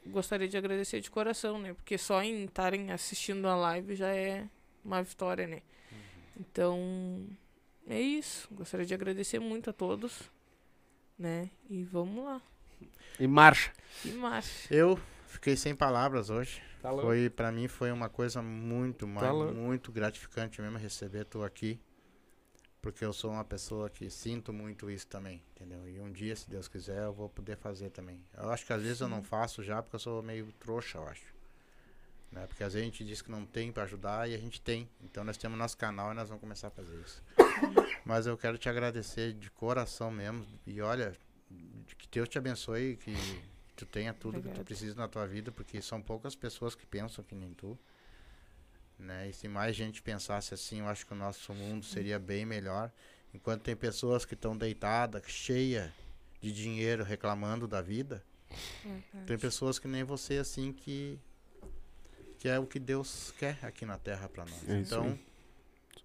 gostaria de agradecer de coração, né? Porque só em estarem assistindo a live já é uma vitória, né? Então, é isso. Gostaria de agradecer muito a todos, né? E vamos lá. E marcha. E marcha. Eu fiquei sem palavras hoje. Tá. Foi, para mim foi uma coisa muito, Tá muito gratificante mesmo receber tu aqui. Porque eu sou uma pessoa que sinto muito isso também, entendeu? E um dia, se Deus quiser, eu vou poder fazer também. Eu acho que às vezes eu não faço já porque eu sou meio trouxa, eu acho. Né? Porque às vezes a gente diz que não tem pra ajudar e a gente tem. Então nós temos nosso canal e nós vamos começar a fazer isso. Mas eu quero te agradecer de coração mesmo. E olha, que Deus te abençoe, que tu tenha tudo que tu Obrigada. precisa na tua vida, porque são poucas pessoas que pensam que nem tu. Né? E se mais gente pensasse assim, eu acho que o nosso mundo seria bem melhor. Enquanto tem pessoas que estão deitadas, cheia de dinheiro, reclamando da vida, tem pessoas que nem você assim que que é o que Deus quer aqui na Terra para nós. É então.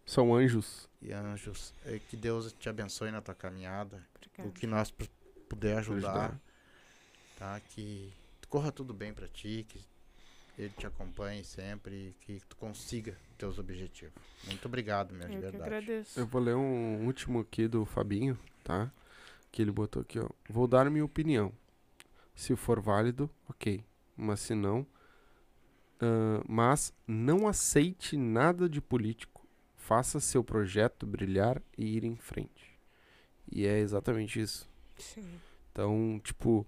São anjos. e anjos, é que Deus te abençoe na tua caminhada, o Obrigada. que nós pu- puder ajudar, ajudar. Tá? Que corra tudo bem para ti, que ele te acompanhe sempre, que tu consiga teus objetivos. Muito obrigado, meu, de verdade. agradeço. Eu vou ler um último aqui do Fabinho, tá? Que ele botou aqui, ó. Vou dar minha opinião. Se for válido, ok. Mas se não. ah, mas não aceite nada de político. Faça seu projeto brilhar e ir em frente. E é exatamente isso. Sim. Então, tipo,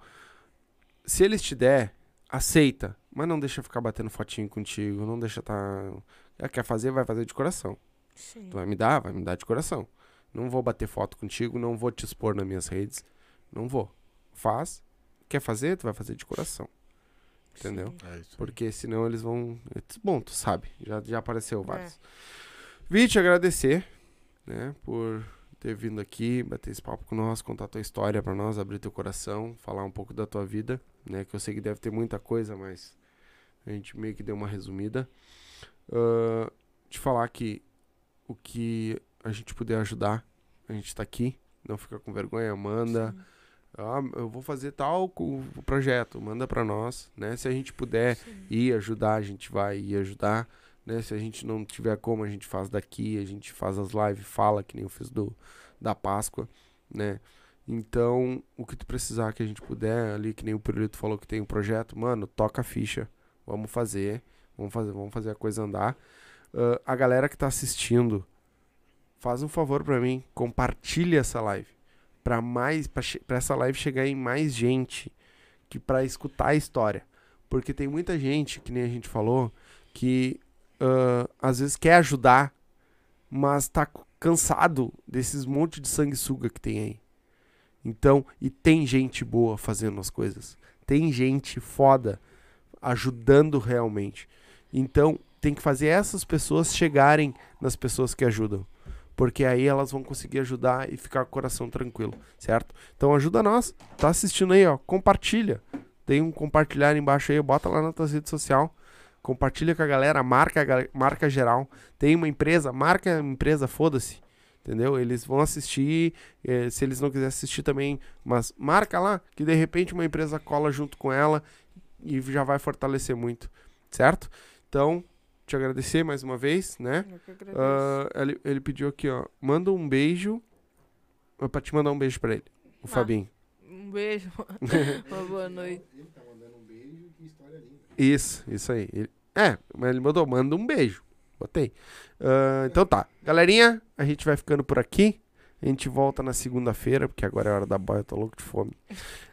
se eles te der, aceita, mas não deixa ficar batendo fotinho contigo, não deixa tá, quer fazer, vai fazer de coração. Sim. Tu vai me dar, vai me dar de coração. Não vou bater foto contigo, não vou te expor nas minhas redes, não vou. Faz, quer fazer, tu vai fazer de coração, entendeu? É. Porque senão eles vão, bom, tu sabe, já já apareceu É. vários. Vim te agradecer, né, por ter vindo aqui, bater esse papo com nós, contar tua história pra nós, abrir teu coração, falar um pouco da tua vida, né, que eu sei que deve ter muita coisa, mas a gente meio que deu uma resumida. Ah, te falar que o que a gente puder ajudar, a gente tá aqui. Não fica com vergonha, manda. Sim. Ah, eu vou fazer tal co- projeto, manda pra nós, né? Se a gente puder Sim. ir ajudar, a gente vai ir ajudar, né? Se a gente não tiver como, a gente faz daqui, a gente faz as lives, fala, que nem eu fiz do, da Páscoa, né? Então, o que tu precisar que a gente puder, ali, que nem o Pirulito falou que tem um projeto, mano, toca a ficha, vamos fazer, vamos fazer, vamos fazer a coisa andar. Ah, a galera que tá assistindo, faz um favor pra mim, compartilha essa live para mais para essa live chegar em mais gente que para escutar a história, porque tem muita gente que nem a gente falou que ah, às vezes quer ajudar, mas tá cansado desses monte de sanguessuga que tem aí. Então, e tem gente boa fazendo as coisas. Tem gente foda ajudando realmente. Então, tem que fazer essas pessoas chegarem nas pessoas que ajudam. Porque aí elas vão conseguir ajudar e ficar com o coração tranquilo, certo? Então ajuda nós. Tá assistindo aí, ó. Compartilha. Tem um compartilhar embaixo aí, bota lá na tua rede social. Compartilha com a galera, marca, marca geral. Tem uma empresa, marca a empresa, foda-se. Entendeu? Eles vão assistir, eh, se eles não quiserem assistir também, mas marca lá, que de repente uma empresa cola junto com ela e já vai fortalecer muito, certo? Então, te agradecer mais uma vez, né? Eu que agradeço. Ah, ele, ele pediu aqui, ó. Manda um beijo. É pra te mandar um beijo pra ele. O Ah. Fabinho. Um beijo. Uma boa noite. Isso, isso aí. Ele- é, mas ele mandou, manda um beijo. Botei. Ah, então tá. Galerinha, a gente vai ficando por aqui. A gente volta na segunda-feira, porque agora é hora da boia, eu tô louco de fome.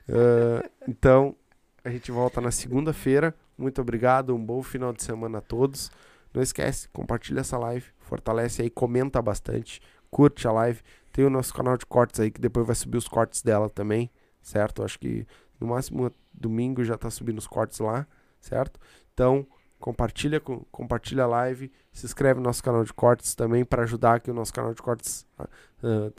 Ah, então, a gente volta na segunda-feira. Muito obrigado, um bom final de semana a todos. Não esquece, compartilha essa live, fortalece aí, comenta bastante, curte a live. Tem o nosso canal de cortes aí, que depois vai subir os cortes dela também, certo? Acho que no máximo domingo já tá subindo os cortes lá, certo? Então, compartilha, com- compartilha a live, se inscreve no nosso canal de cortes também para ajudar aqui o nosso canal de cortes. ah,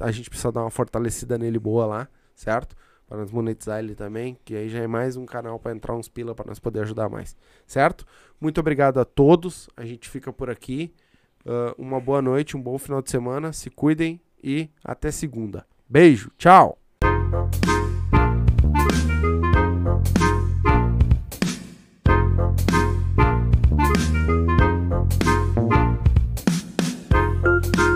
a gente precisa dar uma fortalecida nele boa lá, certo? Para nós monetizar ele também, que aí já é mais um canal para entrar uns pila para nós poder ajudar mais, certo? Muito obrigado a todos. A gente fica por aqui. Ah, uma boa noite, um bom final de semana. Se cuidem e até segunda. Beijo, tchau.